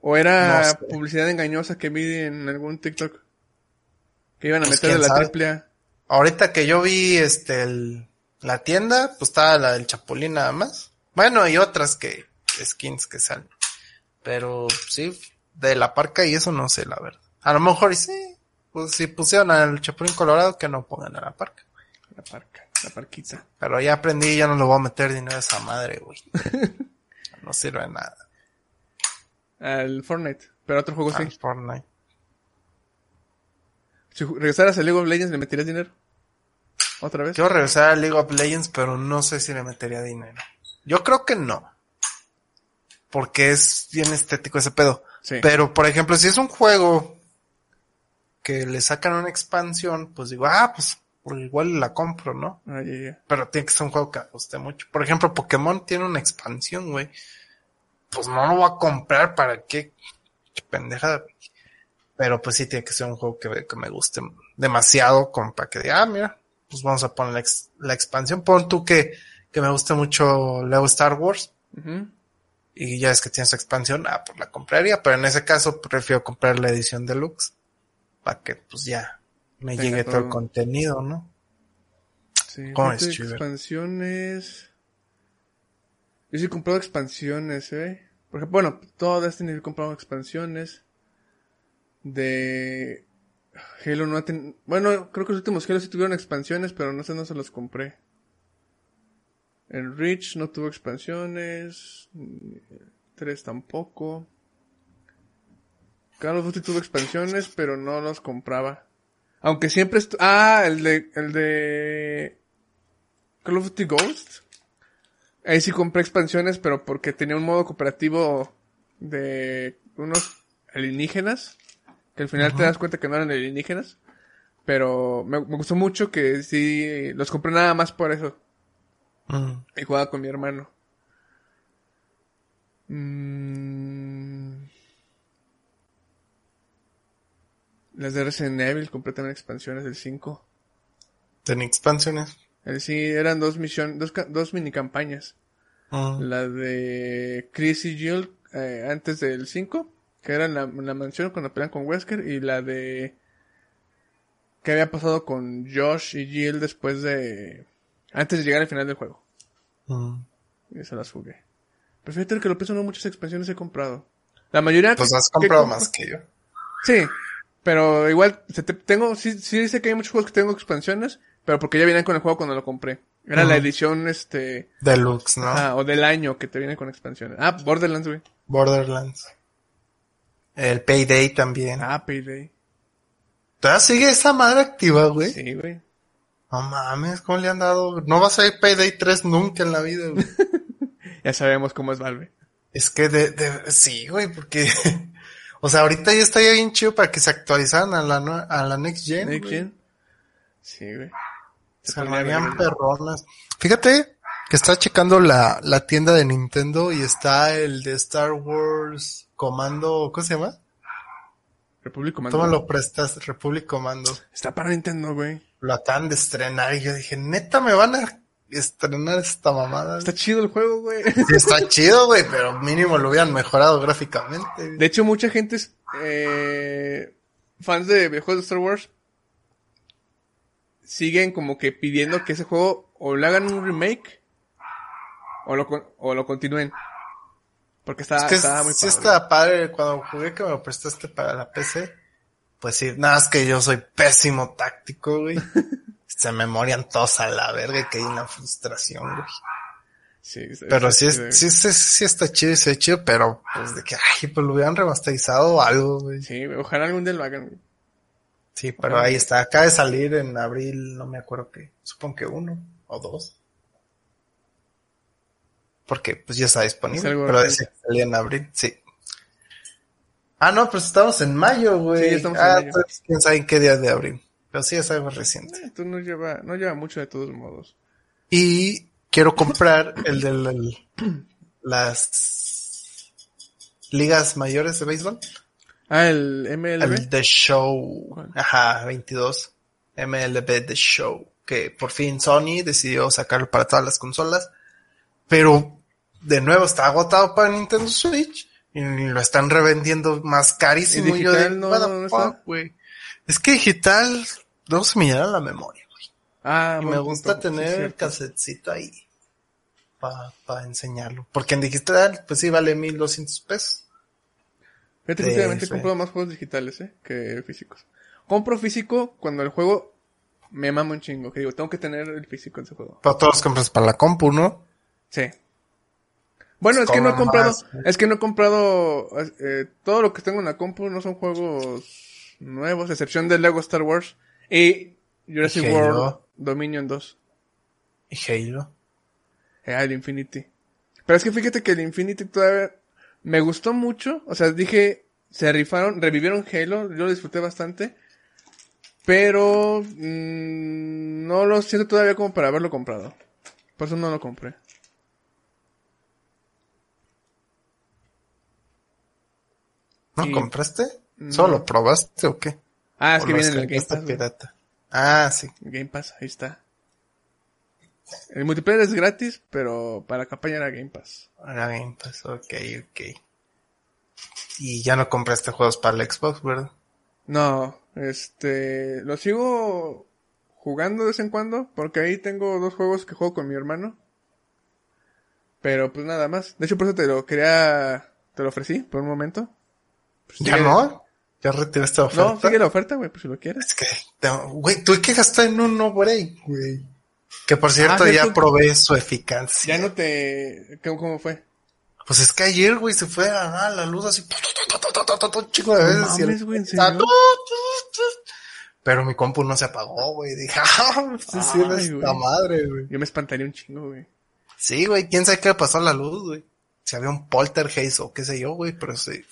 ¿O era No sé. publicidad engañosa que vi en algún TikTok? Que iban a Pues, meter de la sabe. triple A. Ahorita que yo vi este el- la tienda, pues estaba la del Chapulín nada más. Bueno, y otras que skins que salen. Pero sí, de la parca y eso no sé la verdad. A lo mejor sí, pues si pusieron al Chapulín Colorado que no pongan a la parca. La parca, la parquita. Pero ya aprendí, ya no le voy a meter dinero a esa madre, güey. no sirve de nada. Al Fortnite. Pero otro juego Al sí. Fortnite. Si regresaras a League of Legends, ¿le meterías dinero? ¿Otra vez? Quiero regresar a League of Legends, pero no sé si le metería dinero. Yo creo que no. Porque es bien estético ese pedo. Sí. Pero, por ejemplo, si es un juego que le sacan una expansión, pues digo, ah, pues, pues igual la compro, ¿no? Ah, ya, ya. Pero tiene que ser un juego que guste mucho. Por ejemplo, Pokémon tiene una expansión, güey. Pues no lo voy a comprar, ¿para qué? Qué Pendejada, güey. Pero pues sí tiene que ser un juego que, que me guste demasiado, como para que diga, ah, mira, pues vamos a poner la, ex- la expansión. Pon tú que, que me guste mucho Lego Star Wars. Y ya es que tiene su expansión, ah, pues la compraría. Pero en ese caso prefiero comprar la edición deluxe. Para que pues ya me Tenga llegue todo el contenido, ¿no? Sí, ¿Cómo es, expansiones. Yo sí he comprado expansiones, ¿eh? Por ejemplo, bueno, todo Destiny he comprado expansiones. De Halo no ha ten- Bueno, creo que los últimos Halo sí tuvieron expansiones, pero no sé, no se los compré. El Reach no tuvo expansiones. 3 tampoco. Call of Duty tuvo expansiones, pero no los compraba. Aunque siempre estu- Ah, el de... El de... Call of Duty Ghost. Ahí sí compré expansiones, pero porque tenía un modo cooperativo de unos alienígenas. Que al final te das cuenta que no eran alienígenas. Pero me, me gustó mucho que sí los compré nada más por eso. Y jugaba con mi hermano. Mm. Las de Resident Evil compré también expansiones del 5. Tenía expansiones. El sí eran dos misiones, dos, dos mini campañas. Mm. La de Chris y Jill eh, antes del 5, que era en la, en la mansión cuando pelean con Wesker, y la de que había pasado con Josh y Jill después de antes de llegar al final del juego. Mm. Y esas las jugué. Pero fíjate que lo pienso, no muchas expansiones he comprado. La mayoría Pues has comprado más que yo. Sí, pero igual se te- tengo, sí, sí dice que hay muchos juegos que tengo expansiones, pero porque ya vienen con el juego cuando lo compré. Era la edición, este, Deluxe, ¿no? ah, o del año que te viene con expansiones. Ah, Borderlands, güey. Borderlands. El Payday también. Ah, Payday. ¿Todavía sigue esa madre activa, güey? Sí, güey. No mames, ¿cómo le han dado? No vas a ir Payday 3 nunca en la vida, güey. Ya sabemos cómo es Valve. es que de, de, sí, güey, porque, o sea, ahorita ya estaría bien chido para que se actualizaran a la, a la Next Gen. ¿Next güey. Gen? Sí, güey. Se armarían perronas. Fíjate que está checando la, la tienda de Nintendo y está el de Star Wars Comando, ¿cómo se llama? Republic Commando. Toma lo prestas, Republic Commando. Está para Nintendo, güey. Lo acaban de estrenar y yo dije, neta, me van a estrenar esta mamada. Está chido el juego, güey. Sí, está chido, güey, pero mínimo lo hubieran mejorado gráficamente. De hecho, mucha gente es, eh, fans de videojuegos de Star Wars siguen como que pidiendo que ese juego o le hagan un remake o lo, o lo continúen. Porque estaba, Es que estaba muy sí padre. estaba padre cuando jugué que me lo prestaste para la PC. Pues sí, nada más que yo soy pésimo táctico, güey. Se me morían todos a la verga y caí en la frustración, güey. Sí, está- Pero está sí, es- sí, sí, sí está chido y se ve chido, pero pues de que, ay, pues lo hubieran remasterizado o algo, güey. Sí, ojalá algún día lo hagan. güey. Sí, pero ahí está. Acaba de salir en abril, no me acuerdo qué. Supongo que uno o dos. Porque pues ya está Es disponible. Pero que salía en abril, sí. Ah, no, pues estamos en mayo, güey. Sí, estamos en ah, mayo. entonces, quién sabe en qué día de abril. Pero sí es algo reciente. Eh, Esto no lleva, no lleva mucho de todos modos. Y quiero comprar el de la- las ligas mayores de béisbol. Ah, el MLB. El The Show. ¿Cuál? Ajá, 22. MLB The Show. Que por fin Sony decidió sacarlo para todas las consolas. Pero de nuevo está agotado para Nintendo Switch. Y lo están revendiendo más carísimo. ¿Y yo de, digital no- no está? Es que digital no se me llena la memoria, güey. Ah, Y me gusta punto, sí, tener el casetcito ahí. Para enseñarlo. Porque en digital, pues sí vale 1200 pesos. He sí. comprado más juegos digitales, ¿eh? Que físicos. Compro físico cuando el juego me mama un chingo. Que digo, tengo que tener el físico en ese juego. Pero todos los compras para la compu, ¿no? Sí. Bueno, es que no he comprado, más, ¿eh? es que no he comprado, eh, todo lo que tengo en la compu no son juegos nuevos, excepción de Lego Star Wars y Jurassic Halo. World Dominion 2. Y Halo. Eh, el Infinity. Pero es que fíjate que el Infinity todavía me gustó mucho. O sea, dije, se rifaron, revivieron Halo, yo lo disfruté bastante. Pero mm, no lo siento todavía como para haberlo comprado. Por eso no lo compré. ¿No Y- compraste? ¿Solo lo probaste o qué? Ah, es ¿O que viene en el Game Pass. pirata? Ah, sí. Game Pass, ahí está. El multiplayer es gratis, pero para la campaña era Game Pass. Ahora Game Pass, ok, ok. Y ya no compraste juegos para el Xbox, ¿verdad? No, este, lo sigo jugando de vez en cuando, porque ahí tengo dos juegos que juego con mi hermano. Pero pues nada más. De hecho, por eso te lo quería, te lo ofrecí por un momento. Pues, ¿Ya no? ¿Ya retiraste la oferta? No, sigue la oferta, güey, pues si lo quieres. Es que, güey, tuve que gastar en un no break, güey. Que por cierto Ah, ya ¿cierto? probé su eficacia. Ya no te, ¿cómo, cómo fue? Pues es que ayer, güey, se fue a, a la luz así, un chingo de veces. el- mames, güey, ¿en Ah. Pero mi compu no se apagó, güey. Dije, ah, esta güey. madre, güey. Yo me espantaría un chingo, güey. Sí, güey, quién sabe qué le pasó a la luz, güey. Si había un poltergeist o qué sé yo, güey, pero sí.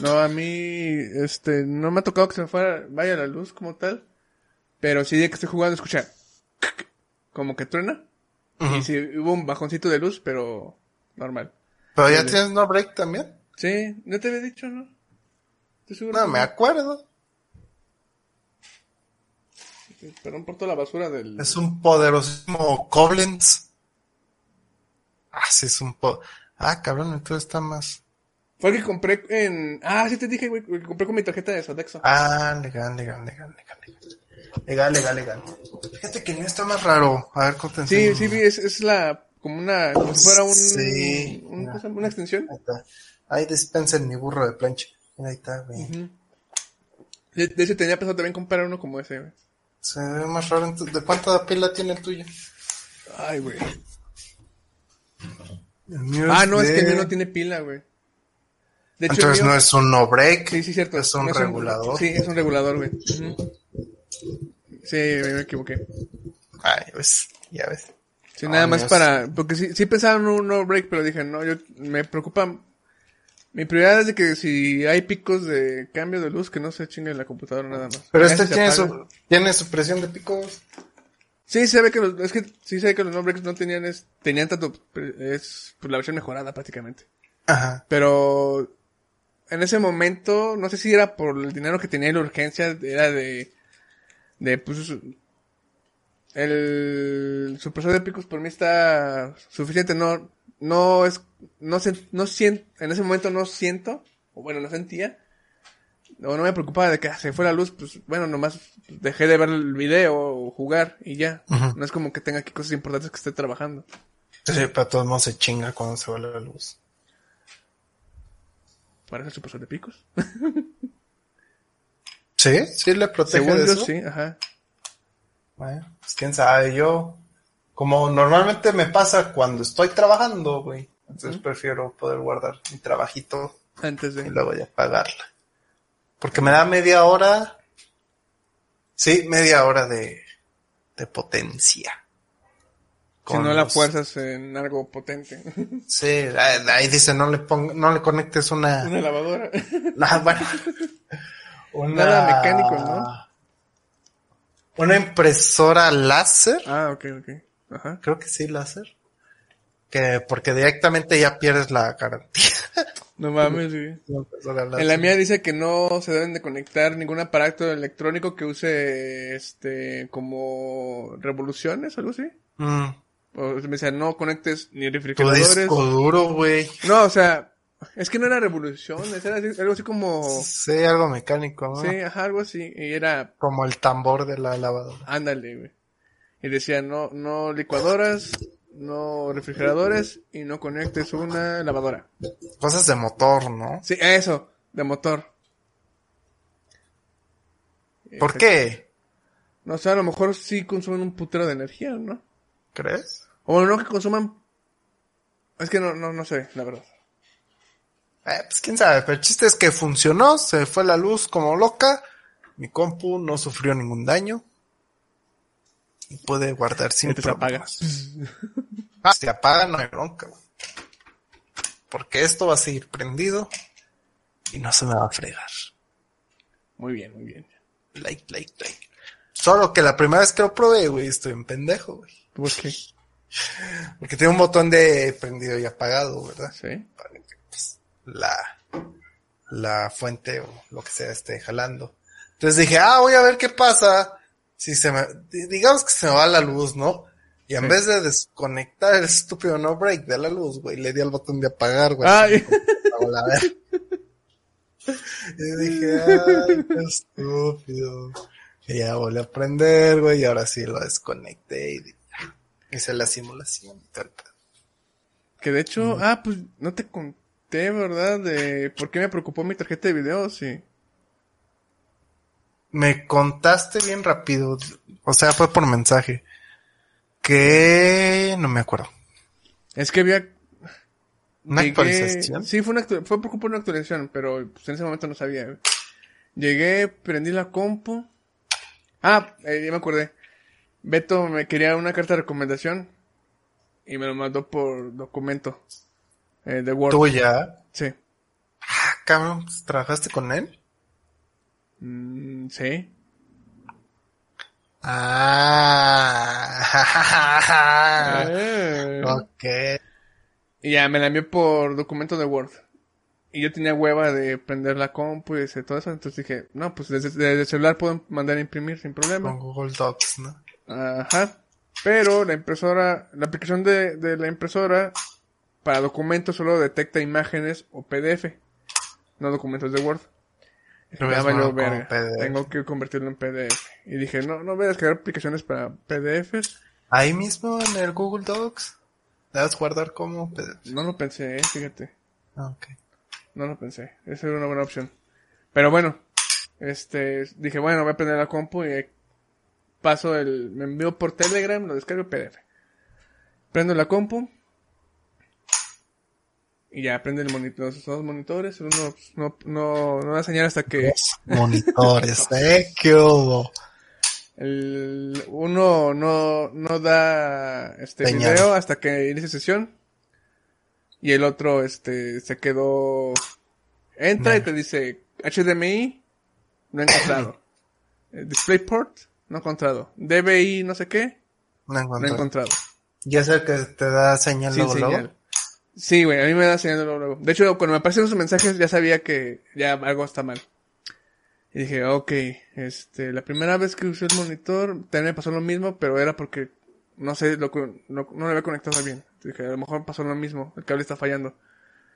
No, a mí, este, no me ha tocado que se me fuera, vaya la luz como tal. Pero sí de que estoy jugando, escucha, como que truena. Y sí, hubo un bajoncito de luz, pero normal. Pero ya tienes no break también. Sí, no te había dicho, ¿no? Estoy seguro. No me acuerdo. Perdón por toda la basura del... Es un poderosísimo Koblenz. Ah, sí, es un po... Ah, cabrón, entonces está más... Fue el que compré en... Ah, sí te dije, güey, el que compré con mi tarjeta de Sodexo. Ah, legal, legal, legal, legal, legal. Legal, legal, legal. Fíjate que no está más raro. A ver, ¿cómo sí, sí, vi, es, es la... Como una... Como si fuera un... Sí. una extensión. Ahí está. Ahí dispensen mi burro de plancha. Mira, ahí está, güey. Ujú. De, de ese tenía pensado también comprar uno como ese, güey. Se ve más raro. Entonces, ¿De cuánta pila tiene el tuyo? Ay, güey. El mío Ah, no, es que el mío no tiene pila, güey. De hecho, Entonces mío- no es un no break. Sí, sí, cierto. Es un No regulador. Sí, es un regulador, güey. Sí, me, equivoqué. Ay, pues, ya ves. Sí, nada más mío para... Porque sí, sí pensaba en un no break, pero dije, no, yo me preocupa... Mi prioridad es de que si hay picos de cambio de luz, que no se chingue la computadora nada más. Pero este tiene su, tiene su presión de picos. Sí, se ve que los... Es que sí se ve que los no breaks no tenían... Es, tenían tanto... Es pues, la versión mejorada prácticamente. Ajá. Pero en ese momento, no sé si era por el dinero que tenía y la urgencia, era de, de pues, el supresor de picos por mí está suficiente, no, no es, no sé, no siento, en ese momento no siento, o bueno, no sentía, o no me preocupaba de que se fue la luz, pues bueno, nomás dejé de ver el video o jugar y ya. No es como que tenga aquí cosas importantes que esté trabajando. Sí, pero todo el mundo se chinga cuando se va la luz. Para eso se pasó de picos. ¿Sí? ¿Sí le protege Según de yo, eso? sí, ajá. Bueno, pues quién sabe, yo... Como normalmente me pasa cuando estoy trabajando, güey. Entonces prefiero poder guardar mi trabajito Antes y de... luego ya pagarla. Porque me da media hora. Sí, media hora de, de potencia. Si no la los- fuerzas en algo potente. Sí, ahí dice no le ponga, no le conectes una, Una lavadora. Ah, bueno. Una... Nada mecánico, ¿no? Una impresora láser. ah, ok, ok. Ajá. Creo que sí, láser. Que porque directamente ya pierdes la garantía. No mames, güey. En la mía dice que no se deben de conectar ningún aparato electrónico que use este como revoluciones algo así. Mm, O me decía, no conectes ni tu refrigeradores. disco duro, güey. No, o sea, es que no era revoluciones, era así- algo así como Sí, algo mecánico, ¿no? sí, ajá, algo así y era Como el tambor de la lavadora. ándale, güey. Y decía, no no licuadoras, no refrigeradores y no conectes una lavadora. Cosas de motor, ¿no? Sí, eso, de motor. ¿Por qué? No sé, a lo mejor sí consumen un putero de energía, ¿no? ¿Crees? O no que consuman. Es que no, no, no sé, la verdad. Eh, pues quién sabe, pero el chiste es que funcionó, se fue la luz como loca, mi compu no sufrió ningún daño y puede guardar sin Entonces se apaga. problemas. Ah, si apaga no hay bronca, güey. porque esto va a seguir prendido y no se me va a fregar. Muy bien, muy bien. Like, like, like. Solo que la primera vez que lo probé, güey, estoy en pendejo, güey. ¿Por qué? Porque tiene un botón de prendido y apagado, ¿verdad? Sí. para que pues, la, la fuente o lo que sea esté jalando. Entonces dije, ah, voy a ver qué pasa si se me, di- digamos que se me va la luz, ¿no? Y en Sí. vez de desconectar el estúpido no break de la luz, güey, le di al botón de apagar, güey. Ay. Apagó la verga. Y dije, ay, qué estúpido. Y ya volví a prender, güey, y ahora sí lo desconecté y hice la simulación y tal. Que de hecho, ah, pues no te conté, ¿verdad? De por qué me preocupó mi tarjeta de video, sí. Me contaste bien rápido, o sea, fue por mensaje. Que no me acuerdo. Es que había. ¿Una llegué- actualización? Sí, fue una actu- fue por culpa de una actualización, pero pues, en ese momento no sabía. Llegué, prendí la compu. Ah, eh, ya me acordé. Beto me quería una carta de recomendación y me lo mandó por documento eh, de Word. Tuya. Sí. Ah, cabrón, pues, ¿trabajaste con él? Mm, sí. Ah, Eh. ok. Y ya me la envió por documento de Word. Y yo tenía hueva de prender la compu y todo eso. Entonces dije, no, pues desde, desde el celular puedo mandar a imprimir sin problema. Con Google Docs, ¿no? Ajá. Pero la impresora, la aplicación de, de la impresora para documentos solo detecta imágenes o PDF, no documentos de Word. Verga. Tengo que convertirlo en PDF. Y dije, no, no voy a descargar aplicaciones para PDFs. Ahí mismo en el Google Docs. Debes guardar como PDF. No lo pensé, eh, fíjate. Ah, ok. No lo pensé. Esa era una buena opción. Pero bueno, este, dije, bueno, voy a prender la compu y paso el, me envío por Telegram, lo descargo PDF. Prendo la compu. Y ya prende el monitor, los dos monitores, uno pues, no, no, no da señal hasta que Monitores, ¿eh? ¿Qué hubo? el, uno no, no da este Señal. video hasta que inicie sesión. Y el otro, este, se quedó, entra y te dice HDMI, no encontrado. Eh, DisplayPort, no encontrado. DVI, no sé qué, No no encontré. encontrado. Ya es el que te da señal Sin luego, luego. Sí, güey, a mí me da señal luego, luego. De hecho, cuando me aparecen esos mensajes ya sabía que ya algo está mal. Y dije, ok, este, la primera vez que usé el monitor también me pasó lo mismo, pero era porque, no sé, lo, no, no lo había conectado bien. Dije, a lo mejor pasó lo mismo, el cable está fallando.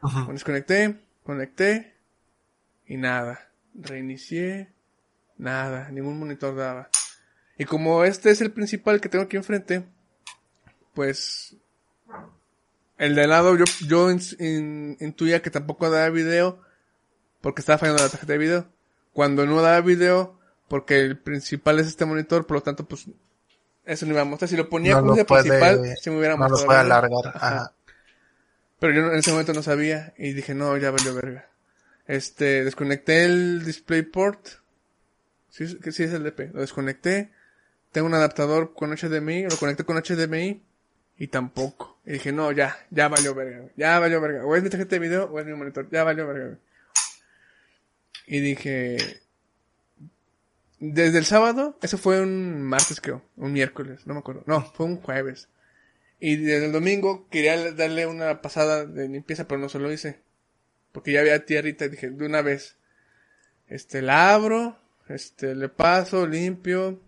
Ujú. Desconecté, conecté, y nada. Reinicié, nada, ningún monitor daba. Y como este es el principal que tengo aquí enfrente, pues El de al lado yo, yo in- intuía que tampoco daba video porque estaba fallando la tarjeta de video. Cuando no daba video, porque el principal es este monitor, por lo tanto, pues, eso no iba a mostrar. Si lo ponía No como lo puede- principal, se me hubiera no lo mostrado. puede video. alargar. Ajá. Ajá. Pero yo en ese momento no sabía y dije, no, ya valió verga. Este, desconecté el DisplayPort. Sí, que sí es el DP. Lo desconecté. Tengo un adaptador con HDMI, lo conecté con HDMI y tampoco. Y dije, no, ya, ya valió verga. Ya valió verga. O es mi tarjeta de video o es mi monitor. Ya valió verga. Y dije, desde el sábado, eso fue un martes creo, un miércoles, no me acuerdo. No, fue un jueves. Y desde el domingo quería darle una pasada de limpieza, pero no se lo hice. Porque ya había tierrita y dije, de una vez. Este, la abro, este, le paso, limpio,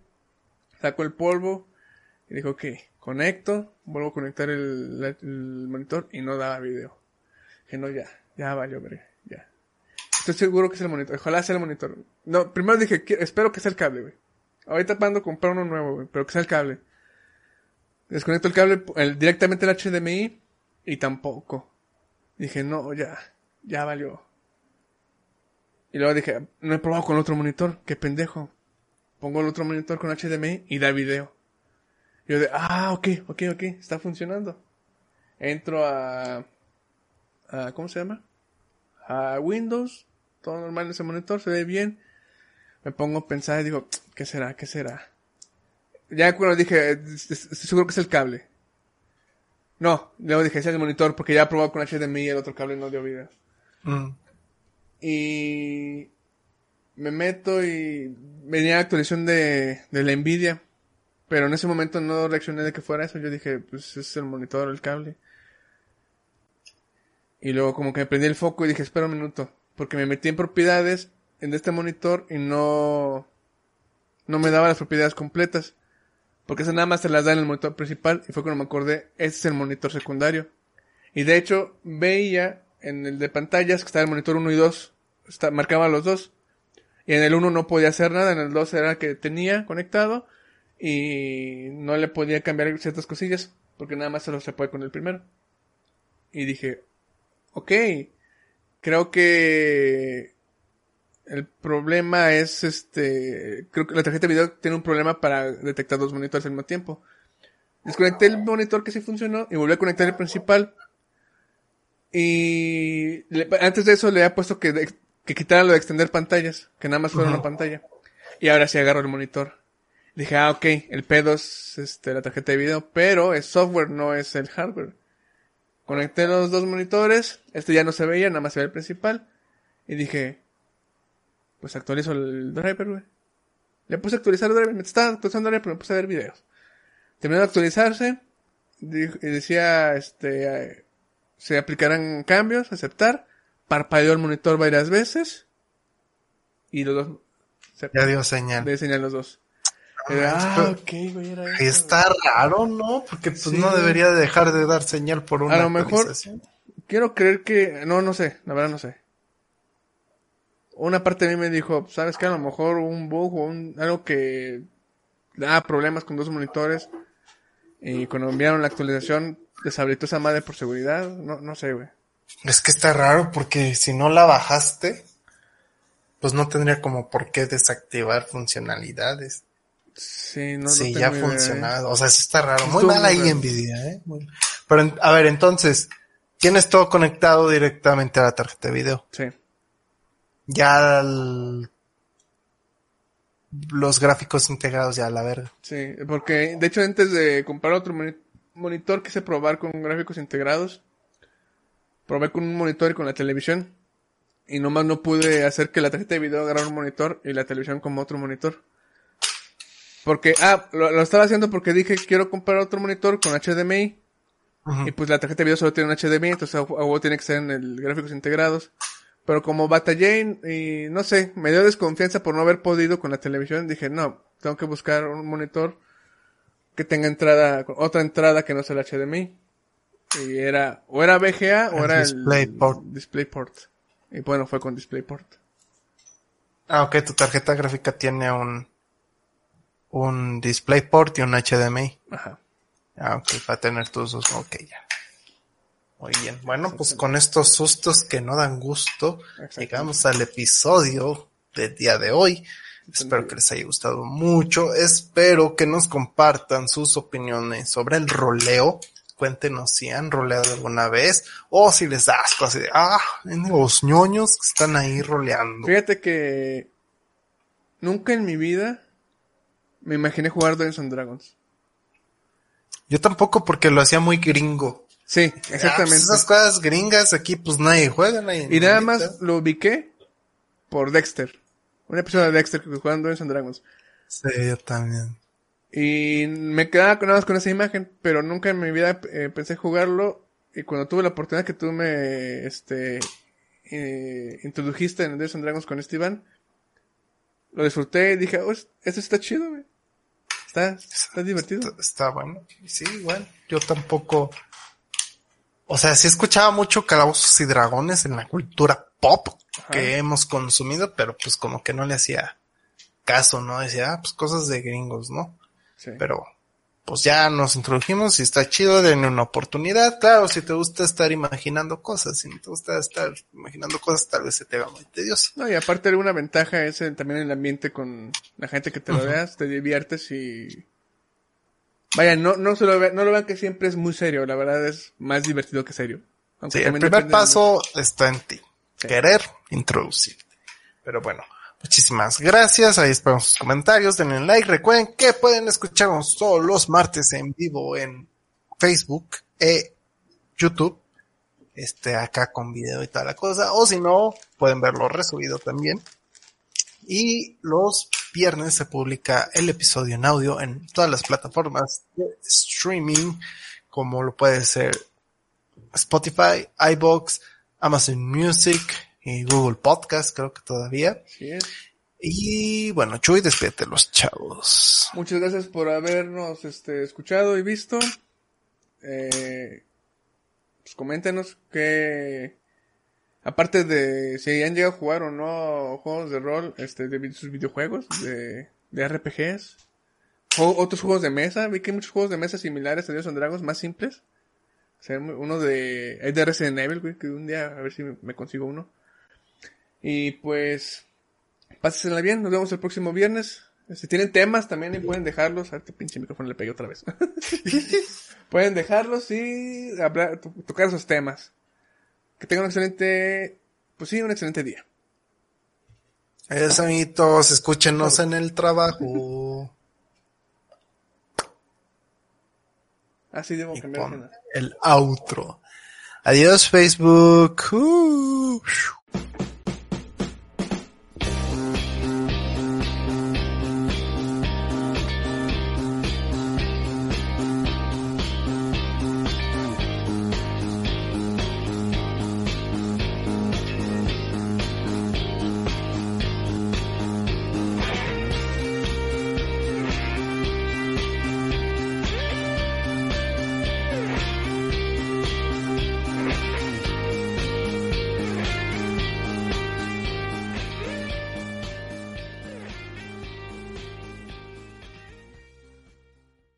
saco el polvo. Y dijo, ok, conecto, vuelvo a conectar el, monitor y no daba video. Dije, no, ya, ya valió, ya. Estoy seguro que es el monitor, ojalá sea el monitor. No, primero dije, "Qui- espero que sea el cable, güey. Ahorita mando a comprar uno nuevo, güey, pero que sea el cable. Desconecto el cable directamente el HDMI y tampoco. Dije, no, ya, ya valió. Y luego dije, no he probado con otro monitor, qué pendejo. Pongo el otro monitor con HDMI y da video. Yo de, ah, ok, ok, ok, está funcionando. Entro a, a ¿cómo se llama? A Windows, todo normal en ese monitor, se ve bien. Me pongo a pensar y digo, ¿qué será? ¿Qué será? Ya cuando dije, estoy seguro que es el cable. No, luego dije, es el monitor porque ya he probado con HDMI y el otro cable no dio video. Mm. Y me meto y venía la actualización de, de la Nvidia. Pero en ese momento no reaccioné de que fuera eso. Yo dije, pues es el monitor, el cable. Y luego como que me prendí el foco y dije, espera un minuto. Porque me metí en propiedades en este monitor y no, no me daba las propiedades completas. Porque eso nada más se las da en el monitor principal. Y fue cuando me acordé, este es el monitor secundario. Y de hecho, veía en el de pantallas que estaba el monitor 1 y 2. Está, marcaba los dos. Y en el 1 no podía hacer nada, en el 2 era el que tenía conectado. Y no le podía cambiar ciertas cosillas. Porque nada más se lo se puede con el primero. Y dije, ok, creo que el problema es este, creo que la tarjeta de video tiene un problema para detectar dos monitores al mismo tiempo. Desconecté el monitor que sí funcionó y volví a conectar el principal. Y antes de eso le había puesto que, que quitara lo de extender pantallas, que nada más fuera una pantalla. Y ahora sí agarro el monitor. Dije, ah, ok, el pedo es este, la tarjeta de video, pero es software, no es el hardware. Conecté los dos monitores, este ya no se veía, nada más se veía el principal. Y dije, pues actualizo el driver, güey. Le puse a actualizar el driver, me estaba actualizando el driver, pero me puse a ver videos. Terminó de actualizarse, y decía, este, eh, se aplicarán cambios, aceptar, parpadeó el monitor varias veces, y los dos, se Ya dio señal. de señal los dos. Ah, pero- ok, güey, era eso. está raro, ¿no? Porque pues Sí. no debería de dejar de dar señal por una A lo mejor-. Quiero creer que, no, no sé, la verdad no sé. Una parte de mí me dijo, sabes que a lo mejor un bug o un, algo que da problemas con dos monitores y cuando enviaron la actualización deshabilitó esa madre por seguridad, no, no sé, güey. Es que está raro porque si no la bajaste, pues no tendría como por qué desactivar funcionalidades. Sí, no, sí, ya ha ¿eh? funcionado. O sea, sí está raro. Muy Estuvo mal muy ahí raro. Nvidia, ¿eh? Muy- Pero, a ver, entonces, tienes todo conectado directamente a la tarjeta de video. Sí, Ya el- los gráficos integrados ya a la verga. sí, porque de hecho antes de comprar otro moni- monitor quise probar con gráficos integrados. Probé con un monitor y con la televisión. Y nomás no pude hacer que la tarjeta de video agarrara un monitor y la televisión como otro monitor. Porque, ah, lo, lo estaba haciendo porque dije quiero comprar otro monitor con HDMI. Y pues la tarjeta de video solo tiene un HDMI, entonces a huevo tiene que ser en el gráficos integrados. Pero como batallé y no sé, me dio desconfianza por no haber podido con la televisión, dije, no, tengo que buscar un monitor que tenga entrada, otra entrada que no sea el HDMI. Y era, o era VGA o El era DisplayPort. el DisplayPort. Y bueno, fue con DisplayPort. Ah, ok, tu tarjeta gráfica tiene un, un DisplayPort y un HDMI. Ajá. Ah, ok, para tener tus dos, ok, ya. Muy bien. Bueno, pues con estos sustos que no dan gusto, llegamos al episodio del día de hoy. Espero que les haya gustado mucho. Espero que nos compartan sus opiniones sobre el roleo. Cuéntenos si han roleado alguna vez o si les da asco así de, ah, los ñoños que están ahí roleando. Fíjate que nunca en mi vida me imaginé jugar Dungeons and Dragons. Yo tampoco porque lo hacía muy gringo. Sí, Ah, pues exactamente. esas cosas gringas aquí pues nadie juega, nadie Y nada invita. más lo ubiqué por Dexter. Un episodio de Dexter que jugaba en Dungeons and Dragons. Sí, yo también. Y me quedaba con- nada más con esa imagen, pero nunca en mi vida eh, pensé jugarlo. Y cuando tuve la oportunidad que tú me este, eh, introdujiste en Dungeons and Dragons con Esteban, lo disfruté y dije, oh, esto está chido, güey. Está, está divertido. Está, está bueno. Sí, igual. Yo tampoco. O sea, sí escuchaba mucho calabozos y dragones en la cultura pop que hemos consumido, pero pues como que no le hacía caso, ¿no? Decía, ah, pues cosas de gringos, ¿no? Sí. Pero pues ya nos introdujimos y está chido, denle una oportunidad. Claro, si te gusta estar imaginando cosas, si no te gusta estar imaginando cosas, tal vez se te haga muy tedioso. No, y aparte alguna ventaja es el- también el ambiente con la gente que te rodeas, te diviertes y... Vaya, no, no, se lo ve- no lo vean que siempre es muy serio, la verdad es más divertido que serio. Sí, el primer de- paso está en ti. Sí. Querer introducirte. Pero bueno, muchísimas gracias. Ahí esperamos sus comentarios. Denle like. Recuerden que pueden escucharnos todos los martes en vivo en Facebook e YouTube. Este, acá con video y toda la cosa. O si no, pueden verlo resubido también. Y los viernes se publica el episodio en audio en todas las plataformas de streaming, como lo puede ser Spotify, iBox, Amazon Music y Google Podcast, creo que todavía. Es. Y bueno, Chuy, despídete los chavos. Muchas gracias por habernos este, escuchado y visto. Eh, pues coméntenos que, aparte de si han llegado a jugar o no juegos de rol, este, de sus videojuegos, de, de RPGs, o otros juegos de mesa, vi que hay muchos juegos de mesa similares a Dungeons and Dragons más simples. O sea, uno de, hay de Resident Evil, güey, que un día a ver si me consigo uno. Y pues, Pásensela bien, nos vemos el próximo viernes. Si tienen temas también y pueden dejarlos. A este pinche micrófono le pegué otra vez. pueden dejarlos y hablar, tocar esos temas. Que tengan un excelente, pues sí, un excelente día. Adiós, amiguitos, escúchenos en el trabajo. Así debo y cambiar el outro. Adiós, Facebook. Uh.